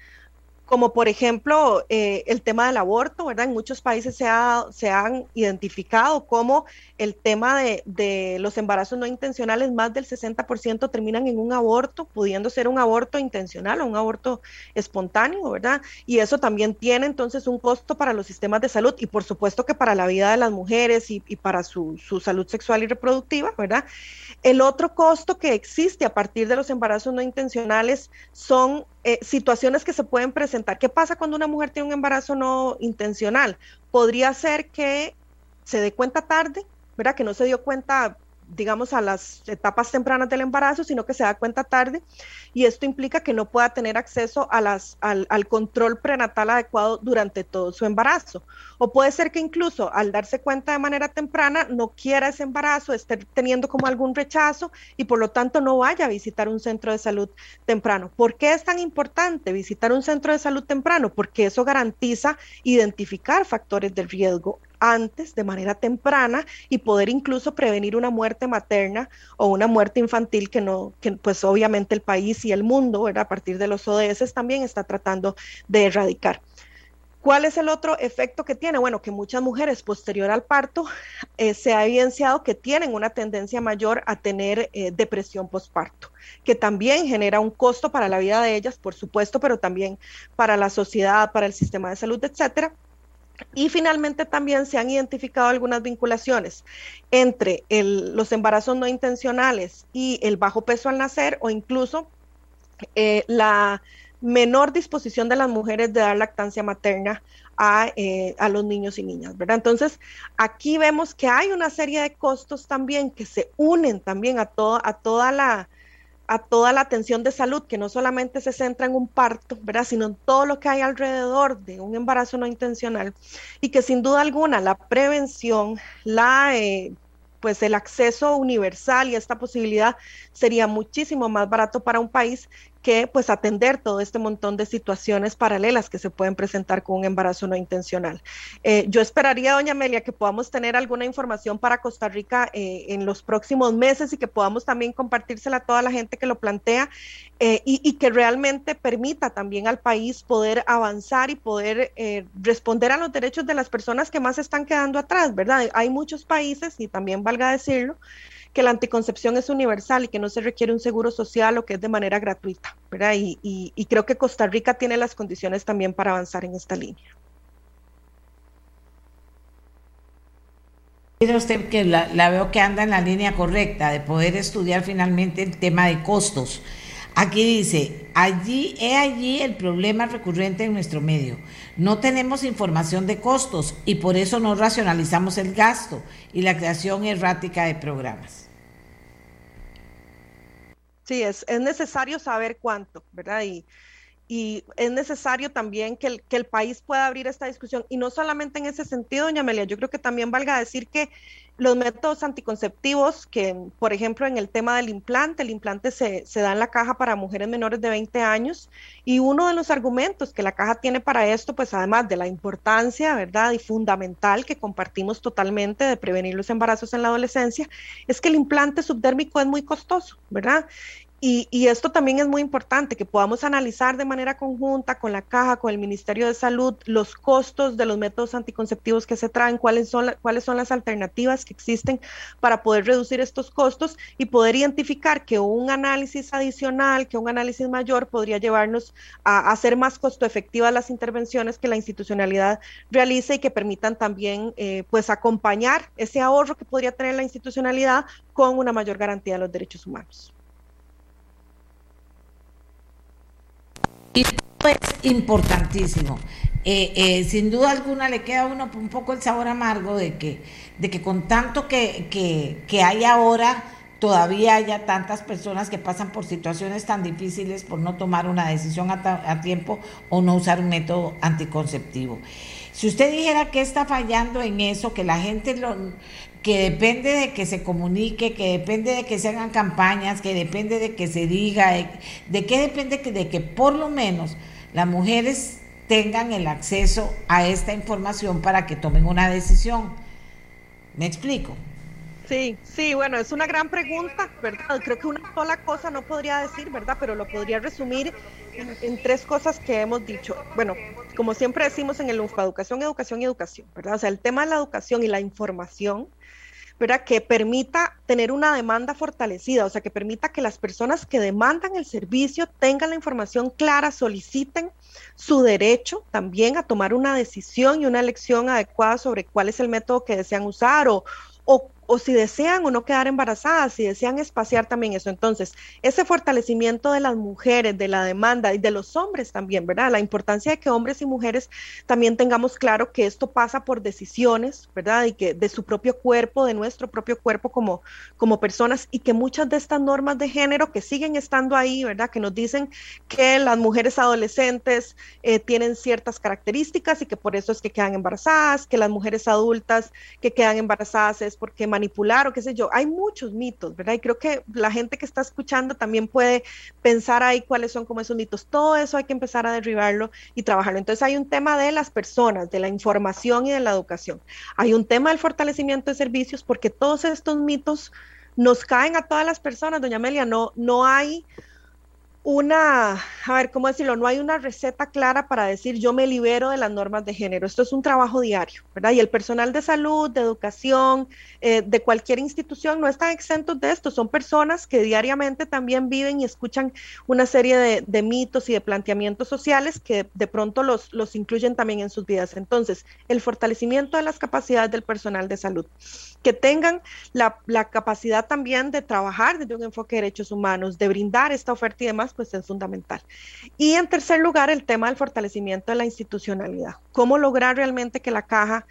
como por ejemplo eh, el tema del aborto, ¿verdad? En muchos países se, ha, se han identificado como el tema de, los embarazos no intencionales, más del 60% terminan en un aborto, pudiendo ser un aborto intencional o un aborto espontáneo, ¿verdad? Y eso también tiene entonces un costo para los sistemas de salud y por supuesto que para la vida de las mujeres y, y para su, su salud sexual y reproductiva, ¿verdad? El otro costo que existe a partir de los embarazos no intencionales son eh, situaciones que se pueden presentar. ¿Qué pasa cuando una mujer tiene un embarazo no intencional? Podría ser que se dé cuenta tarde, ¿verdad? Que no se dio cuenta digamos, a las etapas tempranas del embarazo, sino que se da cuenta tarde y esto implica que no pueda tener acceso a las, al, al, control prenatal adecuado durante todo su embarazo. O puede ser que incluso al darse cuenta de manera temprana no quiera ese embarazo, esté teniendo como algún rechazo y por lo tanto no vaya a visitar un centro de salud temprano. ¿Por qué es tan importante visitar un centro de salud temprano? Porque eso garantiza identificar factores de riesgo antes, de manera temprana, y poder incluso prevenir una muerte materna o una muerte infantil que no, que pues obviamente el país y el mundo, a partir de los ODS también está tratando de erradicar. ¿Cuál es el otro efecto que tiene? Bueno, que muchas mujeres posterior al parto eh, se ha evidenciado que tienen una tendencia mayor a tener eh, depresión postparto, que también genera un costo para la vida de ellas, por supuesto, pero también para la sociedad, para el sistema de salud, etcétera. Y finalmente también se han identificado algunas vinculaciones entre los embarazos no intencionales y el bajo peso al nacer o incluso eh, la menor disposición de las mujeres de dar lactancia materna a, eh, a, los niños y niñas. Entonces, aquí vemos que hay una serie de costos también que se unen también a, todo, a toda la a toda la atención de salud, que no solamente se centra en un parto, ¿verdad? sino en todo lo que hay alrededor de un embarazo no intencional, y que sin duda alguna la prevención, la eh, pues el acceso universal y esta posibilidad sería muchísimo más barato para un país que pues atender todo este montón de situaciones paralelas que se pueden presentar con un embarazo no intencional. Eh, yo esperaría, doña Amelia, que podamos tener alguna información para Costa Rica eh, en los próximos meses y que podamos también compartírsela a toda la gente que lo plantea eh, y, que realmente permita también al país poder avanzar y poder responder a los derechos de las personas que más están quedando atrás, ¿verdad? Hay muchos países, y también valga decirlo, que la anticoncepción es universal y que no se requiere un seguro social o que es de manera gratuita, ¿verdad? Y, creo que Costa Rica tiene las condiciones también para avanzar en esta línea.
Usted que la, la, veo que anda en la línea correcta de poder estudiar finalmente el tema de costos. Aquí dice, allí, he allí el problema recurrente en nuestro medio. No tenemos información de costos y por eso no racionalizamos el gasto y la creación errática de programas.
Sí, es, es necesario saber cuánto, ¿verdad? Y, y es necesario también que el, que el país pueda abrir esta discusión. Y no solamente en ese sentido, doña Amelia, yo creo que también valga decir que los métodos anticonceptivos, que por ejemplo en el tema del implante, el implante se, da en la caja para mujeres menores de 20 años y uno de los argumentos que la caja tiene para esto, pues además de la importancia, ¿verdad? Y fundamental que compartimos totalmente de prevenir los embarazos en la adolescencia, es que el implante subdérmico es muy costoso, ¿verdad? Y, esto también es muy importante, que podamos analizar de manera conjunta con la caja, con el Ministerio de Salud, los costos de los métodos anticonceptivos que se traen, cuáles son, cuáles son las alternativas que existen para poder reducir estos costos y poder identificar que un análisis adicional, que un análisis mayor podría llevarnos a hacer más costo efectivas las intervenciones que la institucionalidad realice y que permitan también eh, pues acompañar ese ahorro que podría tener la institucionalidad con una mayor garantía de los derechos humanos.
Y esto es importantísimo. Eh, eh, sin duda alguna le queda a uno un poco el sabor amargo de que, de que con tanto que, que, hay ahora, todavía haya tantas personas que pasan por situaciones tan difíciles por no tomar una decisión a, tiempo o no usar un método anticonceptivo. Si usted dijera que está fallando en eso, que la gente lo, que depende de que se comunique, que depende de que se hagan campañas, que depende de que se diga, de, qué depende que, de que por lo menos las mujeres tengan el acceso a esta información para que tomen una decisión. ¿Me explico?
Sí, sí, bueno, es una gran pregunta, ¿verdad? Creo que una sola cosa no podría decir, ¿verdad? Pero lo podría resumir en tres cosas que hemos dicho. Bueno, como siempre decimos en el UNFA, educación, educación y educación, ¿verdad? O sea, el tema de la educación y la información ¿verdad? Que permita tener una demanda fortalecida, o sea, que permita que las personas que demandan el servicio tengan la información clara, soliciten su derecho también a tomar una decisión y una elección adecuada sobre cuál es el método que desean usar o, o o si desean o no quedar embarazadas, si desean espaciar también eso. Entonces, ese fortalecimiento de las mujeres, de la demanda y de los hombres también, ¿verdad? La importancia de que hombres y mujeres también tengamos claro que esto pasa por decisiones, ¿verdad? Y que de su propio cuerpo, de nuestro propio cuerpo como, como personas y que muchas de estas normas de género que siguen estando ahí, ¿verdad? Que nos dicen que las mujeres adolescentes eh, tienen ciertas características y que por eso es que quedan embarazadas, que las mujeres adultas que quedan embarazadas es porque manipular o qué sé yo. Hay muchos mitos, ¿verdad? Y creo que la gente que está escuchando también puede pensar ahí cuáles son como esos mitos. Todo eso hay que empezar a derribarlo y trabajarlo. Entonces hay un tema de las personas, de la información y de la educación. Hay un tema del fortalecimiento de servicios porque todos estos mitos nos caen a todas las personas, doña Amelia, no, no hay una, a ver, ¿cómo decirlo? No hay una receta clara para decir yo me libero de las normas de género. Esto es un trabajo diario, ¿verdad? Y el personal de salud, de educación, eh, de cualquier institución no están exentos de esto. Son personas que diariamente también viven y escuchan una serie de, mitos y de planteamientos sociales que de pronto los, los incluyen también en sus vidas. Entonces, el fortalecimiento de las capacidades del personal de salud, que tengan la, la capacidad también de trabajar desde un enfoque de derechos humanos, de brindar esta oferta y demás pues es fundamental. Y en tercer lugar, el tema del fortalecimiento de la institucionalidad. ¿Cómo lograr realmente que la caja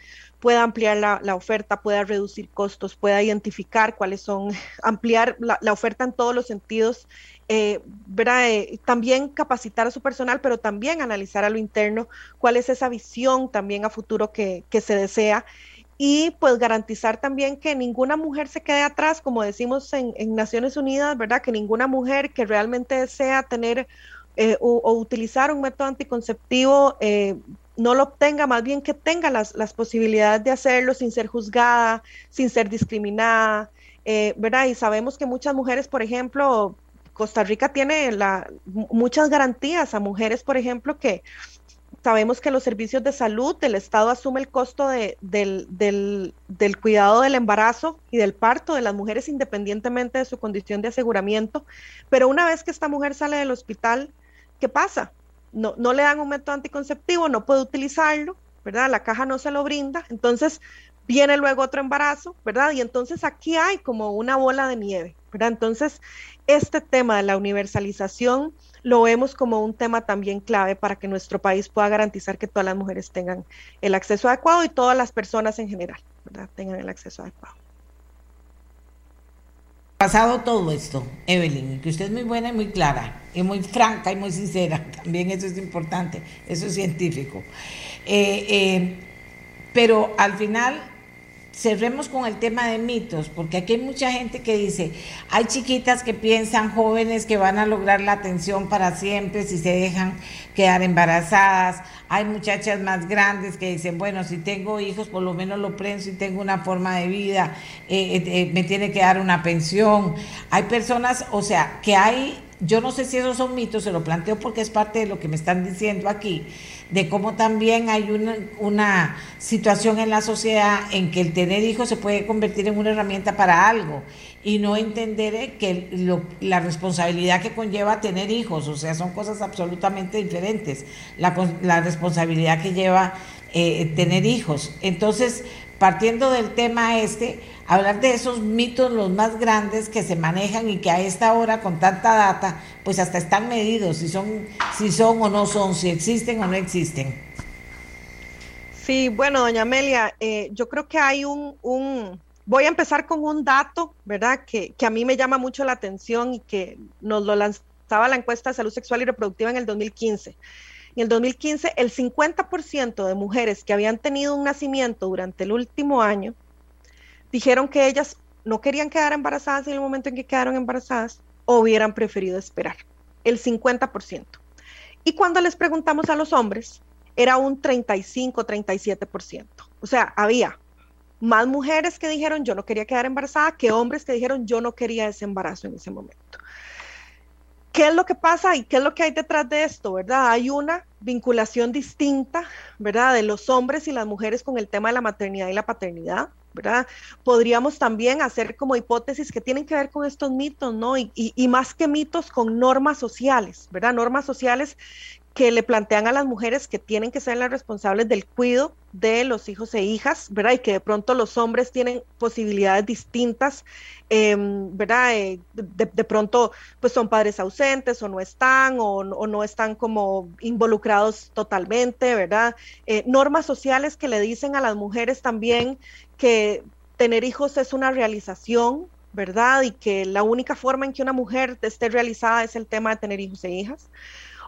pueda ampliar la, oferta, pueda reducir costos, pueda identificar cuáles son, ampliar la, oferta en todos los sentidos, eh, eh, también capacitar a su personal, pero también analizar a lo interno cuál es esa visión también a futuro que, que se desea y pues garantizar también que ninguna mujer se quede atrás, como decimos en, Naciones Unidas, ¿verdad? Que ninguna mujer que realmente desea tener eh, o, utilizar un método anticonceptivo eh, no lo obtenga, más bien que tenga las, las, posibilidades de hacerlo sin ser juzgada, sin ser discriminada, eh, ¿verdad? Y sabemos que muchas mujeres, por ejemplo, Costa Rica tiene la, muchas garantías a mujeres, por ejemplo, que Sabemos que los servicios de salud del Estado asume el costo de, del, del, del, cuidado del embarazo y del parto de las mujeres independientemente de su condición de aseguramiento, pero una vez que esta mujer sale del hospital, ¿qué pasa? No, no le dan un método anticonceptivo, no puede utilizarlo, ¿verdad? La caja no se lo brinda, entonces viene luego otro embarazo, ¿verdad? Y entonces aquí hay como una bola de nieve, Entonces, este tema de la universalización lo vemos como un tema también clave para que nuestro país pueda garantizar que todas las mujeres tengan el acceso adecuado y todas las personas en general tengan el acceso adecuado.
Pasado todo esto, Evelyn, que usted es muy buena y muy clara, y muy franca y muy sincera, también eso es importante, eso es científico. Eh, eh, pero al final cerremos con el tema de mitos, porque aquí hay mucha gente que dice, hay chiquitas que piensan, jóvenes que van a lograr la atención para siempre si se dejan quedar embarazadas, hay muchachas más grandes que dicen, bueno, si tengo hijos, por lo menos lo prenso y tengo una forma de vida, eh, eh, eh, me tiene que dar una pensión. Hay personas, o sea, que hay, yo no sé si esos son mitos, se lo planteo porque es parte de lo que me están diciendo aquí de cómo también hay una, situación en la sociedad en que el tener hijos se puede convertir en una herramienta para algo y no entender que la responsabilidad que conlleva tener hijos, o sea, son cosas absolutamente diferentes, la, la responsabilidad que lleva eh, tener hijos. Entonces, partiendo del tema este, hablar de esos mitos los más grandes que se manejan y que a esta hora con tanta data, pues hasta están medidos si son, si son o no son, si existen o no existen.
Sí, bueno, doña Amelia, eh, yo creo que hay un, un, voy a empezar con un dato, ¿verdad? Que, que, a mí me llama mucho la atención y que nos lo lanzaba la encuesta de salud sexual y reproductiva en el 2015. En el 2015, el 50% de mujeres que habían tenido un nacimiento durante el último año dijeron que ellas no querían quedar embarazadas en el momento en que quedaron embarazadas hubieran preferido esperar. El 50%. Y cuando les preguntamos a los hombres, era un 35, 37%. O sea, había más mujeres que dijeron yo no quería quedar embarazada que hombres que dijeron yo no quería ese embarazo en ese momento. ¿Qué es lo que pasa y qué es lo que hay detrás de esto, verdad? Hay una vinculación distinta, ¿verdad? De los hombres y las mujeres con el tema de la maternidad y la paternidad. ¿verdad? Podríamos también hacer como hipótesis que tienen que ver con estos mitos, ¿no? Y, y, más que mitos, con normas sociales, ¿verdad? Normas sociales que le plantean a las mujeres que tienen que ser las responsables del cuidado de los hijos e hijas, ¿verdad? Y que de pronto los hombres tienen posibilidades distintas, em, ¿verdad? Eh, de, pronto, pues son padres ausentes o no están o, no están como involucrados totalmente, ¿verdad? Eh, normas sociales que le dicen a las mujeres también que tener hijos es una realización, ¿verdad? Y que la única forma en que una mujer esté realizada es el tema de tener hijos e hijas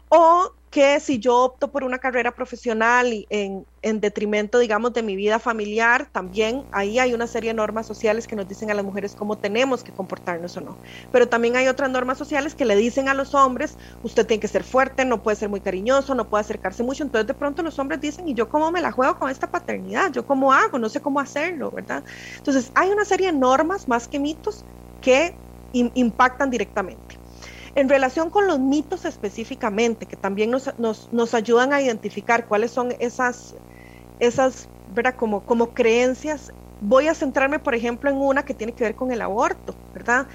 o que si yo opto por una carrera profesional en, en, detrimento, digamos, de mi vida familiar, también ahí hay una serie de normas sociales que nos dicen a las mujeres cómo tenemos que comportarnos o no. Pero también hay otras normas sociales que le dicen a los hombres, usted tiene que ser fuerte, no puede ser muy cariñoso, no puede acercarse mucho. Entonces de pronto los hombres dicen, ¿y yo cómo me la juego con esta paternidad? ¿Yo cómo hago? No sé cómo hacerlo, ¿verdad? Entonces hay una serie de normas más que mitos que impactan directamente. En relación con los mitos específicamente, que también nos, ayudan a identificar cuáles son esas, esas ¿verdad? Como, como creencias, voy a centrarme, por ejemplo, en una que tiene que ver con el aborto, ¿verdad?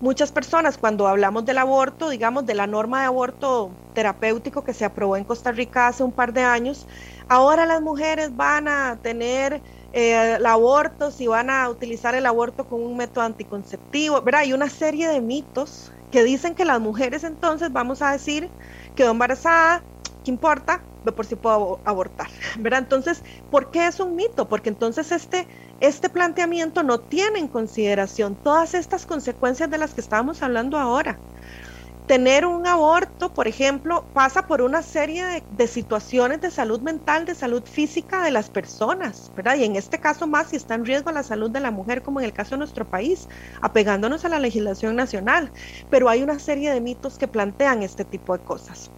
Muchas personas cuando hablamos del aborto, digamos, de la norma de aborto terapéutico que se aprobó en Costa Rica hace un par de años, ahora las mujeres van a tener eh, el aborto, si van a utilizar el aborto como un método anticonceptivo, ¿verdad? Hay una serie de mitos que dicen que las mujeres entonces, vamos a decir, quedó embarazada, ¿qué importa? Por si puedo abortar, ¿verdad? Entonces, ¿por qué es un mito? Porque entonces este, este planteamiento no tiene en consideración todas estas consecuencias de las que estábamos hablando ahora tener un aborto, por ejemplo, pasa por una serie de, situaciones de salud mental, de salud física de las personas, ¿verdad? Y en este caso más si está en riesgo la salud de la mujer, como en el caso de nuestro país, apegándonos a la legislación nacional. Pero hay una serie de mitos que plantean este tipo de cosas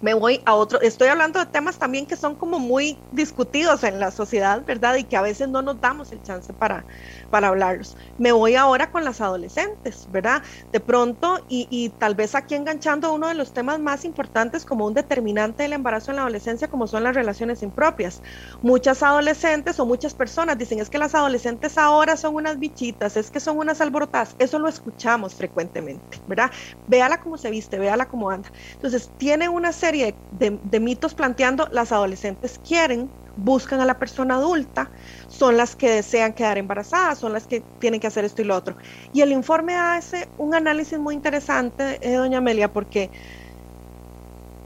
me voy a otro, estoy hablando de temas también que son como muy discutidos en la sociedad, ¿verdad? Y que a veces no nos damos el chance para, para hablarlos. Me voy ahora con las adolescentes, ¿verdad? De pronto, y, tal vez aquí enganchando uno de los temas más importantes como un determinante del embarazo en la adolescencia, como son las relaciones impropias. Muchas adolescentes o muchas personas dicen, es que las adolescentes ahora son unas bichitas, es que son unas alborotadas. Eso lo escuchamos frecuentemente, ¿verdad? Véala cómo se viste, véala cómo anda. Entonces, tiene una serie de, mitos planteando las adolescentes quieren, buscan a la persona adulta, son las que desean quedar embarazadas, son las que tienen que hacer esto y lo otro. Y el informe hace un análisis muy interesante, eh, doña Amelia, porque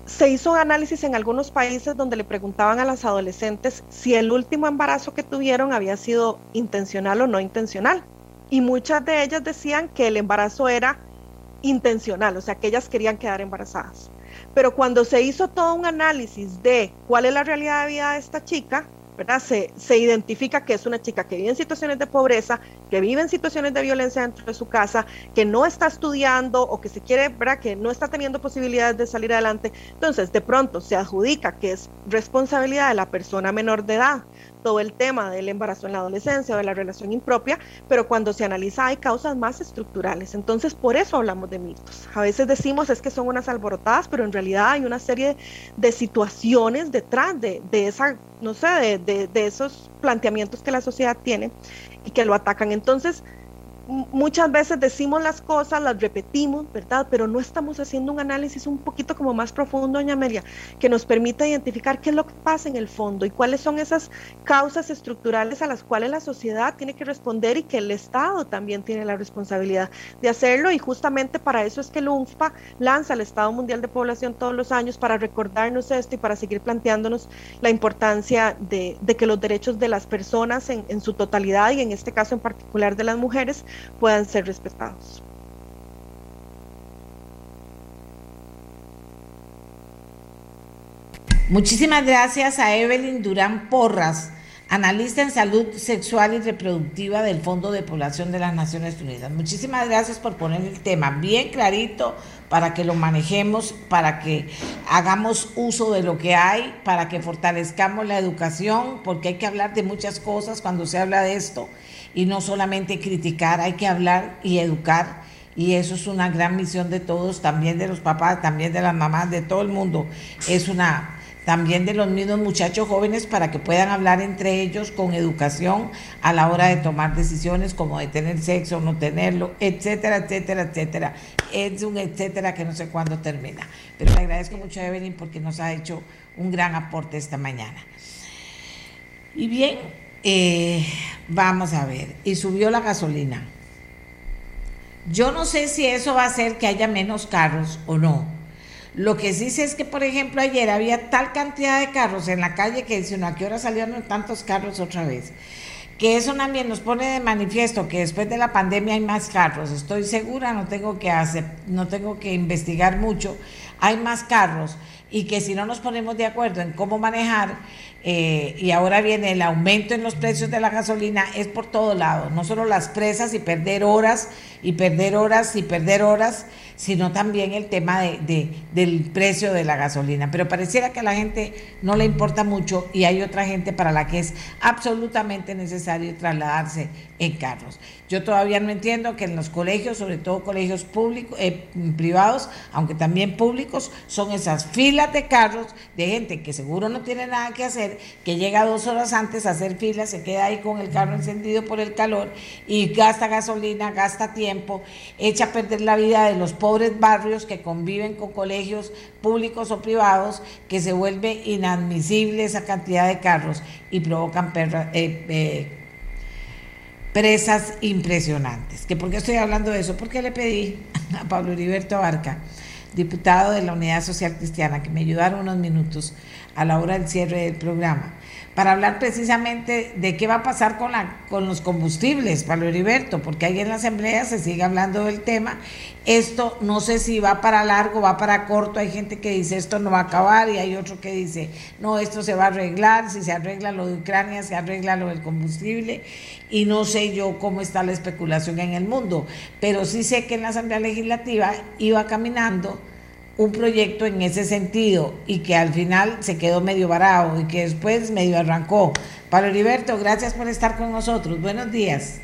se hizo un análisis en algunos países donde le preguntaban a las adolescentes si el último embarazo que tuvieron había sido intencional o no intencional. Y muchas de ellas decían que el embarazo era intencional, o sea, que ellas querían quedar embarazadas. Pero cuando se hizo todo un análisis de cuál es la realidad de vida de esta chica, ¿verdad? Se, se, identifica que es una chica que vive en situaciones de pobreza, que vive en situaciones de violencia dentro de su casa, que no está estudiando o que se quiere, ¿verdad? Que no está teniendo posibilidades de salir adelante. Entonces, de pronto se adjudica que es responsabilidad de la persona menor de edad todo el tema del embarazo en la adolescencia o de la relación impropia, pero cuando se analiza hay causas más estructurales. Entonces, por eso hablamos de mitos. A veces decimos es que son unas alborotadas, pero en realidad hay una serie de situaciones detrás de, esa, no sé, de, de esos planteamientos que la sociedad tiene y que lo atacan. Entonces, muchas veces decimos las cosas, las repetimos, ¿verdad? Pero no estamos haciendo un análisis un poquito como más profundo, doña Amelia, que nos permita identificar qué es lo que pasa en el fondo y cuáles son esas causas estructurales a las cuales la sociedad tiene que responder y que el Estado también tiene la responsabilidad de hacerlo. Y justamente para eso es que el UNFPA lanza el Estado Mundial de Población todos los años para recordarnos esto y para seguir planteándonos la importancia de, que los derechos de las personas en su totalidad y en este caso en particular de las mujeres puedan ser respetados.
Muchísimas gracias a Evelyn Durán Porras, analista en salud sexual y reproductiva del Fondo de Población de las Naciones Unidas. Muchísimas gracias por poner el tema bien clarito para que lo manejemos, para que hagamos uso de lo que hay, para que fortalezcamos la educación, porque hay que hablar de muchas cosas cuando se habla de esto y no solamente criticar, hay que hablar y educar. Y eso es una gran misión de todos, también de los papás, también de las mamás, de todo el mundo. Es una también de los mismos muchachos jóvenes para que puedan hablar entre ellos con educación a la hora de tomar decisiones como de tener sexo no tenerlo, etcétera, etcétera, etcétera. Es un etcétera que no sé cuándo termina. Pero le agradezco mucho a Evelyn porque nos ha hecho un gran aporte esta mañana. Y bien, eh, vamos a ver, y subió la gasolina. Yo no sé si eso va a hacer que haya menos carros o no. Lo que sí sé es que, por ejemplo, ayer había tal cantidad de carros en la calle que dice, ¿a qué hora salieron tantos carros otra vez? Que eso también nos pone de manifiesto que después de la pandemia hay más carros. Estoy segura, no tengo que hacer, no tengo que investigar mucho. Hay más carros y que si no nos ponemos de acuerdo en cómo manejar, eh, y ahora viene el aumento en los precios de la gasolina, es por todo lado, no solo las presas y perder horas y perder horas y perder horas, sino también el tema de, del precio de la gasolina. Pero pareciera que a la gente no le importa mucho y hay otra gente para la que es absolutamente necesario trasladarse en carros. Yo todavía no entiendo que en los colegios, sobre todo colegios públicos, eh, privados, aunque también públicos, son esas filas de carros de gente que seguro no tiene nada que hacer, que llega dos horas antes a hacer filas, se queda ahí con el carro encendido por el calor y gasta gasolina, gasta tiempo, echa a perder la vida de los pobres barrios que conviven con colegios públicos o privados, que se vuelve inadmisible esa cantidad de carros y provocan eh, eh, presas impresionantes. ¿Que ¿Por qué estoy hablando de eso? Porque le pedí a Pablo Heriberto Abarca, diputado de la Unidad Social Cristiana, que me ayudaron unos minutos a la hora del cierre del programa para hablar precisamente de qué va a pasar con, la, con los combustibles, Pablo Heriberto, porque ahí en la Asamblea se sigue hablando del tema. Esto no sé si va para largo, va para corto, hay gente que dice esto no va a acabar y hay otro que dice no, esto se va a arreglar, si se arregla lo de Ucrania, se arregla lo del combustible y no sé yo cómo está la especulación en el mundo, pero sí sé que en la Asamblea Legislativa iba caminando un proyecto en ese sentido y que al final se quedó medio varado y que después medio arrancó. Pablo Heriberto, gracias por estar con nosotros. Buenos días.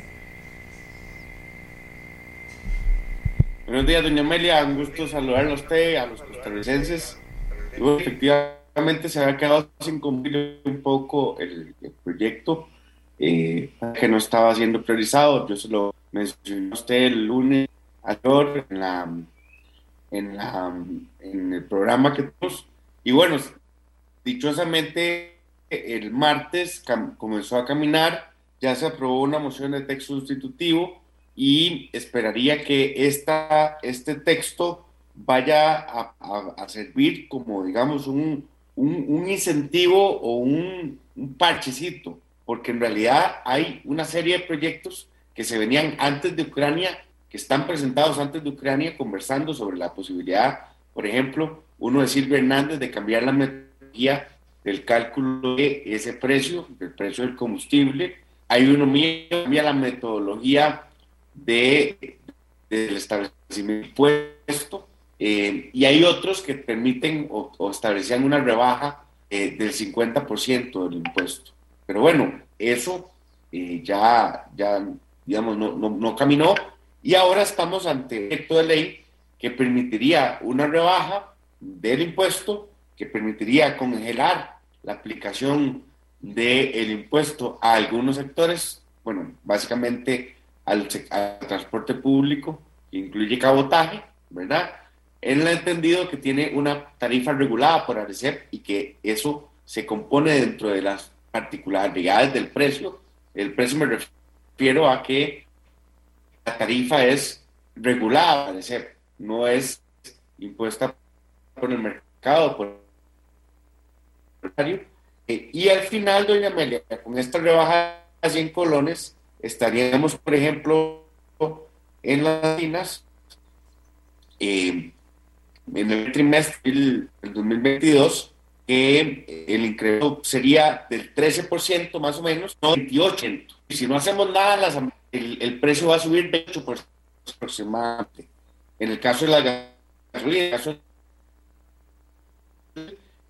Buenos días, doña Amelia. Un gusto saludarle a usted, a los costarricenses. efectivamente, se había quedado sin cumplir un poco el, proyecto eh, que no estaba siendo priorizado. Yo se lo mencioné a usted el lunes ayer en la en, la, en el programa que tenemos. Y bueno, dichosamente el martes comenzó a caminar, ya se aprobó una moción de texto sustitutivo y esperaría que esta, este texto vaya a, a, servir como, digamos, un, un, un incentivo o un, un, parchecito, porque en realidad hay una serie de proyectos que se venían antes de Ucrania que están presentados antes de Ucrania conversando sobre la posibilidad, por ejemplo, uno de Silvia Hernández de cambiar la metodología del cálculo de ese precio, del precio del combustible. Hay uno mío que cambia la metodología de, del establecimiento impuesto eh, y hay otros que permiten o, establecían una rebaja eh, del 50% del impuesto. Pero bueno, eso eh, ya, ya, digamos, no, no, no caminó y ahora estamos ante un proyecto de ley que permitiría una rebaja del impuesto, que permitiría congelar la aplicación del impuesto a algunos sectores, bueno, básicamente al, transporte público, que incluye cabotaje, ¿verdad? Él ha entendido que tiene una tarifa regulada por ARECEP y que eso se compone dentro de las particularidades del precio. El precio me refiero a que tarifa es regulada, parece, no es impuesta por el mercado, por eh, y al final, doña Amelia, con esta rebaja de 100 colones, estaríamos, por ejemplo, en las minas, eh, en el trimestre del 2022, que el incremento sería del 13% más o menos, no 28%. Y si no hacemos nada, las el, precio va a subir 28% aproximadamente. En el caso de la gasolina,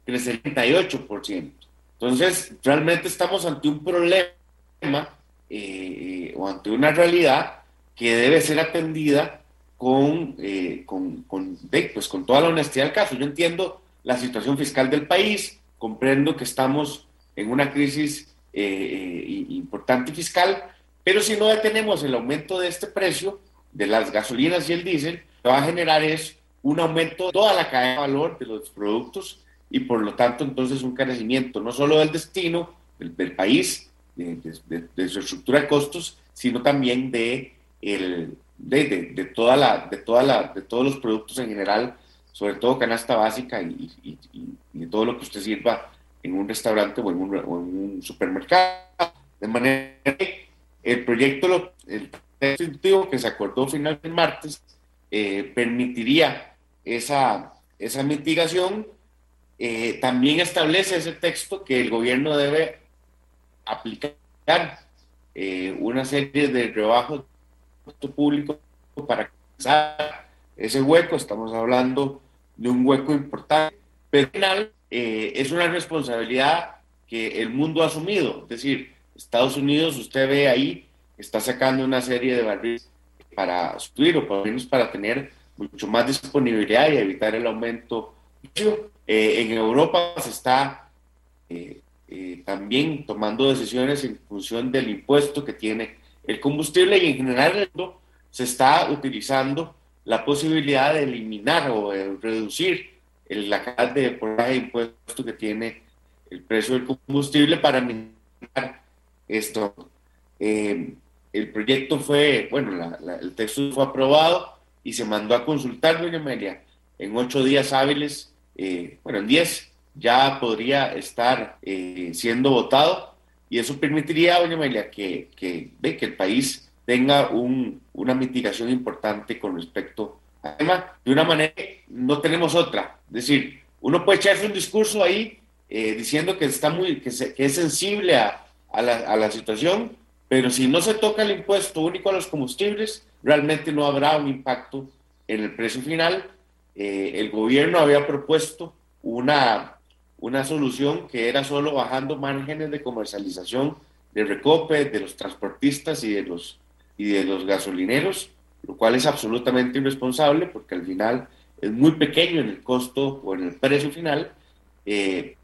crece 38%. Entonces, realmente estamos ante un problema eh, o ante una realidad que debe ser atendida con, eh, con, con, pues, con toda la honestidad del caso. Yo entiendo la situación fiscal del país, comprendo que estamos en una crisis eh, importante fiscal, pero si no detenemos el aumento de este precio de las gasolinas y el diésel, lo que va a generar es un aumento de toda la cadena de valor de los productos y por lo tanto entonces un carecimiento no solo del destino del, país, de, su estructura de costos, sino también de, el, de, toda la, de, toda la, de todos los productos en general, sobre todo canasta básica y, de todo lo que usted sirva en un restaurante o en un, o en un supermercado. De manera que el proyecto, el texto que se acordó finalmente el martes, eh, permitiría esa, esa mitigación. Eh, también establece ese texto que el gobierno debe aplicar eh, una serie de rebajos público para ese hueco. Estamos hablando de un hueco importante, pero al final es una responsabilidad que el mundo ha asumido. Es decir, Estados Unidos, usted ve ahí, está sacando una serie de barriles para subir o por lo menos para tener mucho más disponibilidad y evitar el aumento. Eh, en Europa se está eh, eh, también tomando decisiones en función del impuesto que tiene el combustible y en general se está utilizando la posibilidad de eliminar o de reducir la cantidad de, de impuesto que tiene el precio del combustible para minimizar esto. Eh, el proyecto fue, bueno, el texto fue aprobado y se mandó a consultar, doña Amelia. En ocho días hábiles, eh, bueno, en diez, ya podría estar eh, siendo votado y eso permitiría, doña Amelia, que, que, que el país tenga un, una mitigación importante con respecto a tema. De una manera, no tenemos otra. Es decir, uno puede echarse un discurso ahí diciendo que, está muy, que, que es sensible a, a, la, a la situación, pero si no se toca el impuesto único a los combustibles, realmente no habrá un impacto en el precio final. Eh, el gobierno había propuesto una, una solución que era solo bajando márgenes de comercialización de recope de los transportistas y de los, y de los gasolineros, lo cual es absolutamente irresponsable porque al final es muy pequeño en el costo o en el precio final, eh,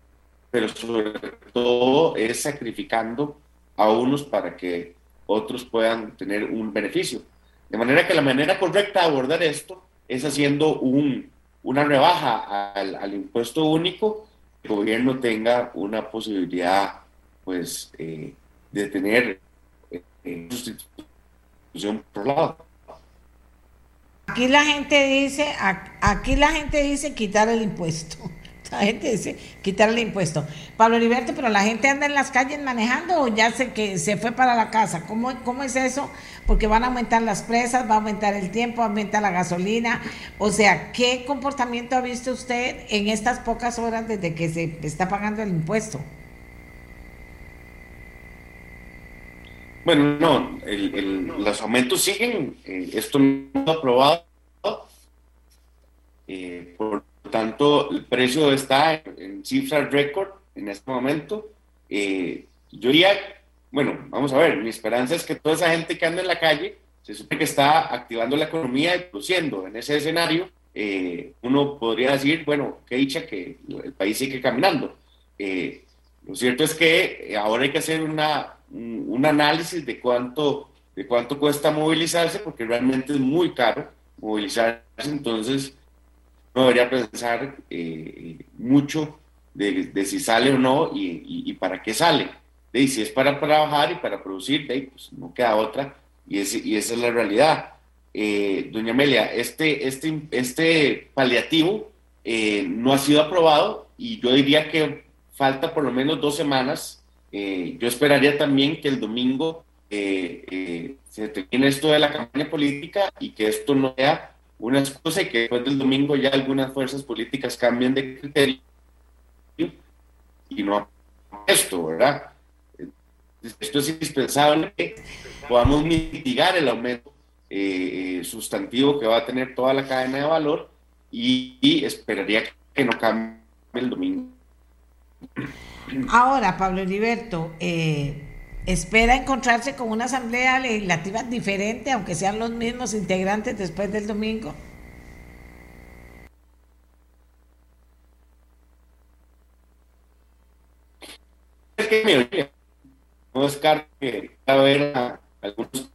pero sobre todo es sacrificando a unos para que otros puedan tener un beneficio. De manera que la manera correcta de abordar esto es haciendo un, una rebaja al, impuesto único, que el gobierno tenga una posibilidad pues, eh, de tener eh, sustitución por lado.
Aquí la gente dice, aquí la gente dice quitar el impuesto. La gente dice quitar el impuesto. Pablo Heriberto, pero la gente anda en las calles manejando o ya sé que se fue para la casa. ¿Cómo, ¿Cómo es eso? Porque van a aumentar las presas, va a aumentar el tiempo, va a aumentar la gasolina. O sea, ¿qué comportamiento ha visto usted en estas pocas horas desde que se está pagando el impuesto?
Bueno, no, el, los aumentos siguen. Eh, esto no está aprobado. Eh, por tanto, el precio está en cifras récord en este momento. Eh, yo diría, bueno, vamos a ver, mi esperanza es que toda esa gente que anda en la calle se supone que está activando la economía y produciendo. En ese escenario, eh, uno podría decir, bueno, qué dicha que el país sigue caminando. Eh, lo cierto es que ahora hay que hacer una, un, un análisis de cuánto, de cuánto cuesta movilizarse, porque realmente es muy caro movilizarse. Entonces, debería pensar eh, mucho de, si sale o no y, y, y para qué sale. De, si es para trabajar y para producir, pues no queda otra y, y esa es la realidad. Eh, doña Amelia, este, este, este paliativo eh, no ha sido aprobado y yo diría que falta por lo menos dos semanas. Eh, yo esperaría también que el domingo se termine esto de la campaña política y que esto no sea una excusa y que después del domingo ya algunas fuerzas políticas cambien de criterio y no esto, ¿verdad? Esto es indispensable que podamos mitigar el aumento eh, sustantivo que va a tener toda la cadena de valor y, y esperaría que no cambie el domingo.
Ahora, Pablo Heriberto, eh, espera encontrarse con una asamblea legislativa diferente, aunque sean los mismos integrantes después del domingo.
Es que me no que algunos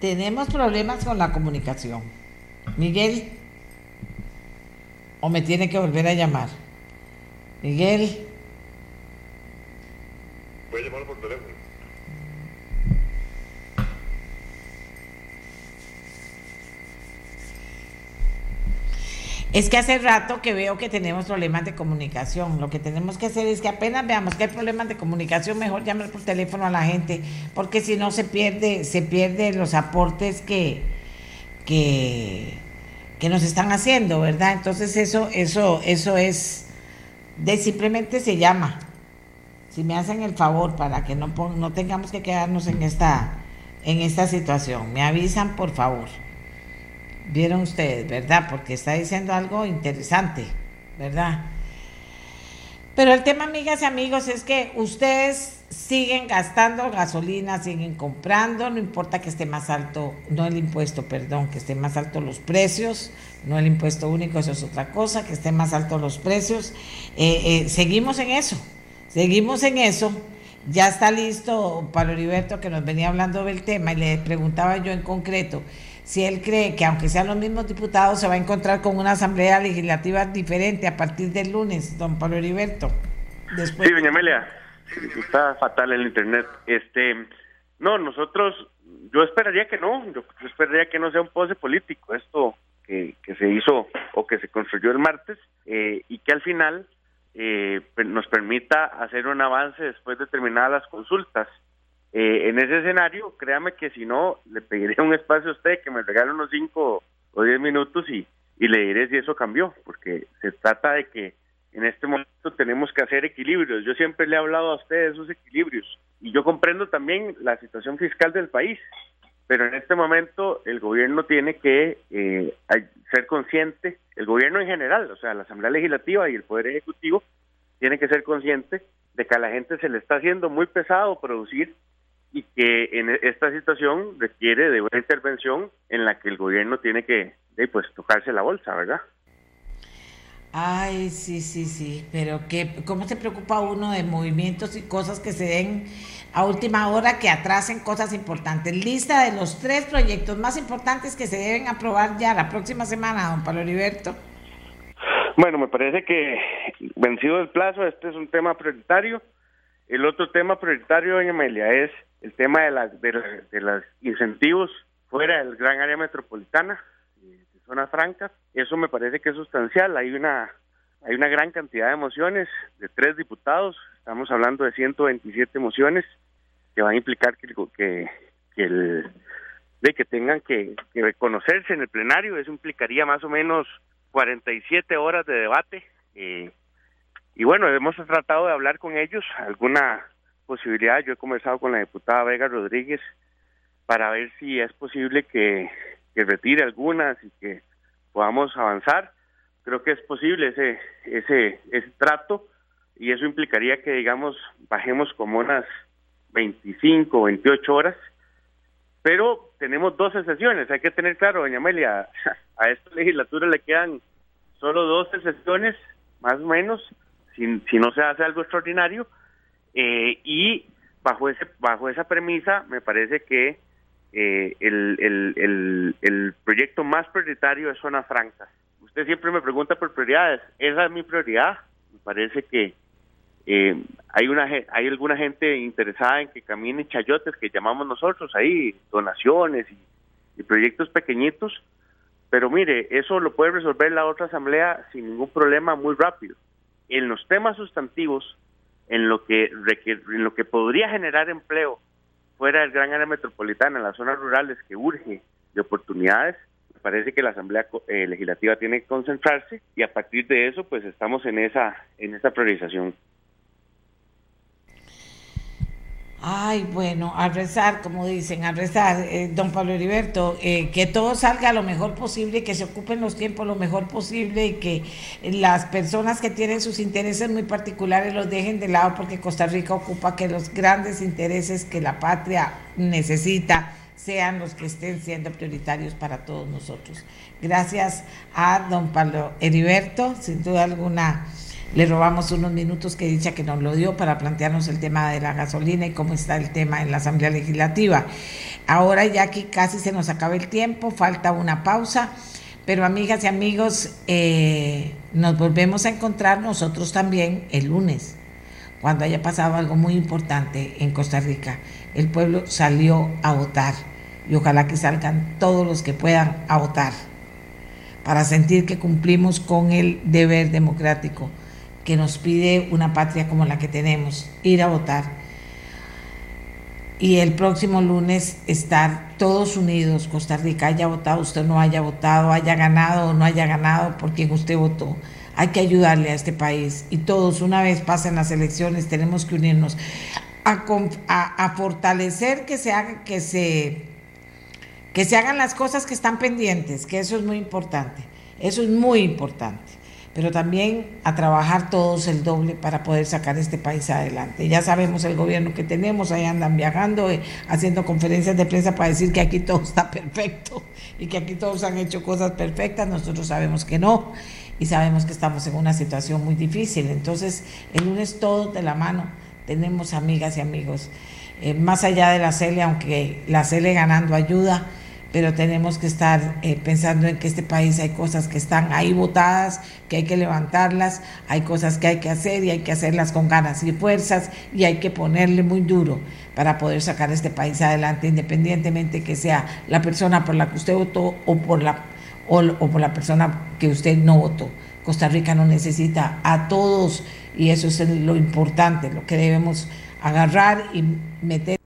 tenemos problemas con la comunicación. Miguel, o me tiene que volver a llamar. Miguel.
Voy a llamar por teléfono.
Es que hace rato que veo que tenemos problemas de comunicación. Lo que tenemos que hacer es que apenas veamos que hay problemas de comunicación, mejor llamar por teléfono a la gente, porque si no se pierde, se pierde los aportes que, que, que nos están haciendo, ¿verdad? Entonces eso, eso, eso es de simplemente se llama. Si me hacen el favor para que no, no tengamos que quedarnos en esta, en esta situación, me avisan por favor. Vieron ustedes, ¿verdad? Porque está diciendo algo interesante, ¿verdad? Pero el tema, amigas y amigos, es que ustedes siguen gastando gasolina, siguen comprando, no importa que esté más alto, no el impuesto, perdón, que esté más alto los precios, no el impuesto único, eso es otra cosa, que estén más altos los precios. Eh, eh, seguimos en eso, seguimos en eso. Ya está listo Pablo Heriberto que nos venía hablando del tema y le preguntaba yo en concreto si él cree que aunque sean los mismos diputados, se va a encontrar con una asamblea legislativa diferente a partir del lunes, don Pablo Heriberto.
Sí, doña Amelia, está fatal el internet. Este, no, nosotros, yo esperaría que no, yo esperaría que no sea un pose político esto que, que se hizo o que se construyó el martes eh, y que al final eh, nos permita hacer un avance después de terminadas las consultas. Eh, en ese escenario, créame que si no, le pediré un espacio a usted que me regale unos 5 o 10 minutos y, y le diré si eso cambió, porque se trata de que en este momento tenemos que hacer equilibrios. Yo siempre le he hablado a usted de esos equilibrios y yo comprendo también la situación fiscal del país, pero en este momento el gobierno tiene que eh, ser consciente, el gobierno en general, o sea, la Asamblea Legislativa y el Poder Ejecutivo, tiene que ser consciente de que a la gente se le está haciendo muy pesado producir y que en esta situación requiere de una intervención en la que el gobierno tiene que pues tocarse la bolsa, ¿verdad?
Ay, sí, sí, sí, pero que, ¿cómo se preocupa uno de movimientos y cosas que se den a última hora que atrasen cosas importantes? Lista de los tres proyectos más importantes que se deben aprobar ya la próxima semana, don Pablo Heriberto.
Bueno, me parece que vencido el plazo, este es un tema prioritario. El otro tema prioritario, doña Amelia, es el tema de, la, de, los incentivos fuera del gran área metropolitana, de zonas francas. Eso me parece que es sustancial. Hay una hay una gran cantidad de mociones de tres diputados. Estamos hablando de 127 mociones que van a implicar que, que, que el de que tengan que, que reconocerse en el plenario. Eso implicaría más o menos 47 horas de debate. Eh, y bueno, hemos tratado de hablar con ellos. Alguna posibilidad. Yo he conversado con la diputada Vega Rodríguez para ver si es posible que, retire algunas y que podamos avanzar. Creo que es posible ese, ese, trato y eso implicaría que, digamos, bajemos como unas 25 o 28 horas. Pero tenemos 12 sesiones, hay que tener claro, doña Amelia, a esta legislatura le quedan solo 12 sesiones, más o menos, si, si no se hace algo extraordinario, eh, y bajo ese bajo esa premisa me parece que eh, el, el, el, proyecto más prioritario es Zona Franca. Usted siempre me pregunta por prioridades. Esa es mi prioridad. Me parece que eh, hay una hay alguna gente interesada en que caminen chayotes que llamamos nosotros ahí, donaciones y, y proyectos pequeñitos. Pero mire, eso lo puede resolver la otra asamblea sin ningún problema muy rápido. En los temas sustantivos, en lo que en lo que podría generar empleo fuera del gran área metropolitana, en las zonas rurales que urge de oportunidades, me parece que la Asamblea eh, Legislativa tiene que concentrarse y a partir de eso pues estamos en esa en esa priorización.
Ay, bueno, a rezar, como dicen, a rezar, eh, don Pablo Heriberto, eh, que todo salga lo mejor posible, que se ocupen los tiempos lo mejor posible y que las personas que tienen sus intereses muy particulares los dejen de lado porque Costa Rica ocupa que los grandes intereses que la patria necesita sean los que estén siendo prioritarios para todos nosotros. Gracias a don Pablo Heriberto, sin duda alguna le robamos unos minutos que dicha que nos lo dio para plantearnos el tema de la gasolina y cómo está el tema en la Asamblea Legislativa. Ahora ya aquí casi se nos acaba el tiempo, falta una pausa, pero amigas y amigos, eh, nos volvemos a encontrar nosotros también el lunes, cuando haya pasado algo muy importante en Costa Rica. El pueblo salió a votar y ojalá que salgan todos los que puedan a votar para sentir que cumplimos con el deber democrático que nos pide una patria como la que tenemos, ir a votar. Y el próximo lunes estar todos unidos, Costa Rica, haya votado, usted no haya votado, haya ganado o no haya ganado por quien usted votó. Hay que ayudarle a este país y todos, una vez pasen las elecciones, tenemos que unirnos a, a, fortalecer que se, haga, que, se, que se hagan las cosas que están pendientes, que eso es muy importante. Eso es muy importante pero también a trabajar todos el doble para poder sacar este país adelante. Ya sabemos el gobierno que tenemos, ahí andan viajando, eh, haciendo conferencias de prensa para decir que aquí todo está perfecto y que aquí todos han hecho cosas perfectas, nosotros sabemos que no y sabemos que estamos en una situación muy difícil. Entonces, el lunes todo de la mano, tenemos amigas y amigos. Eh, más allá de la CELE, aunque la CELE ganando ayuda, pero tenemos que estar eh, pensando en que este país hay cosas que están ahí votadas, que hay que levantarlas, hay cosas que hay que hacer y hay que hacerlas con ganas y fuerzas y hay que ponerle muy duro para poder sacar este país adelante, independientemente que sea la persona por la que usted votó o por la, o, o por la persona que usted no votó. Costa Rica no necesita a todos y eso es lo importante, lo que debemos agarrar y meter.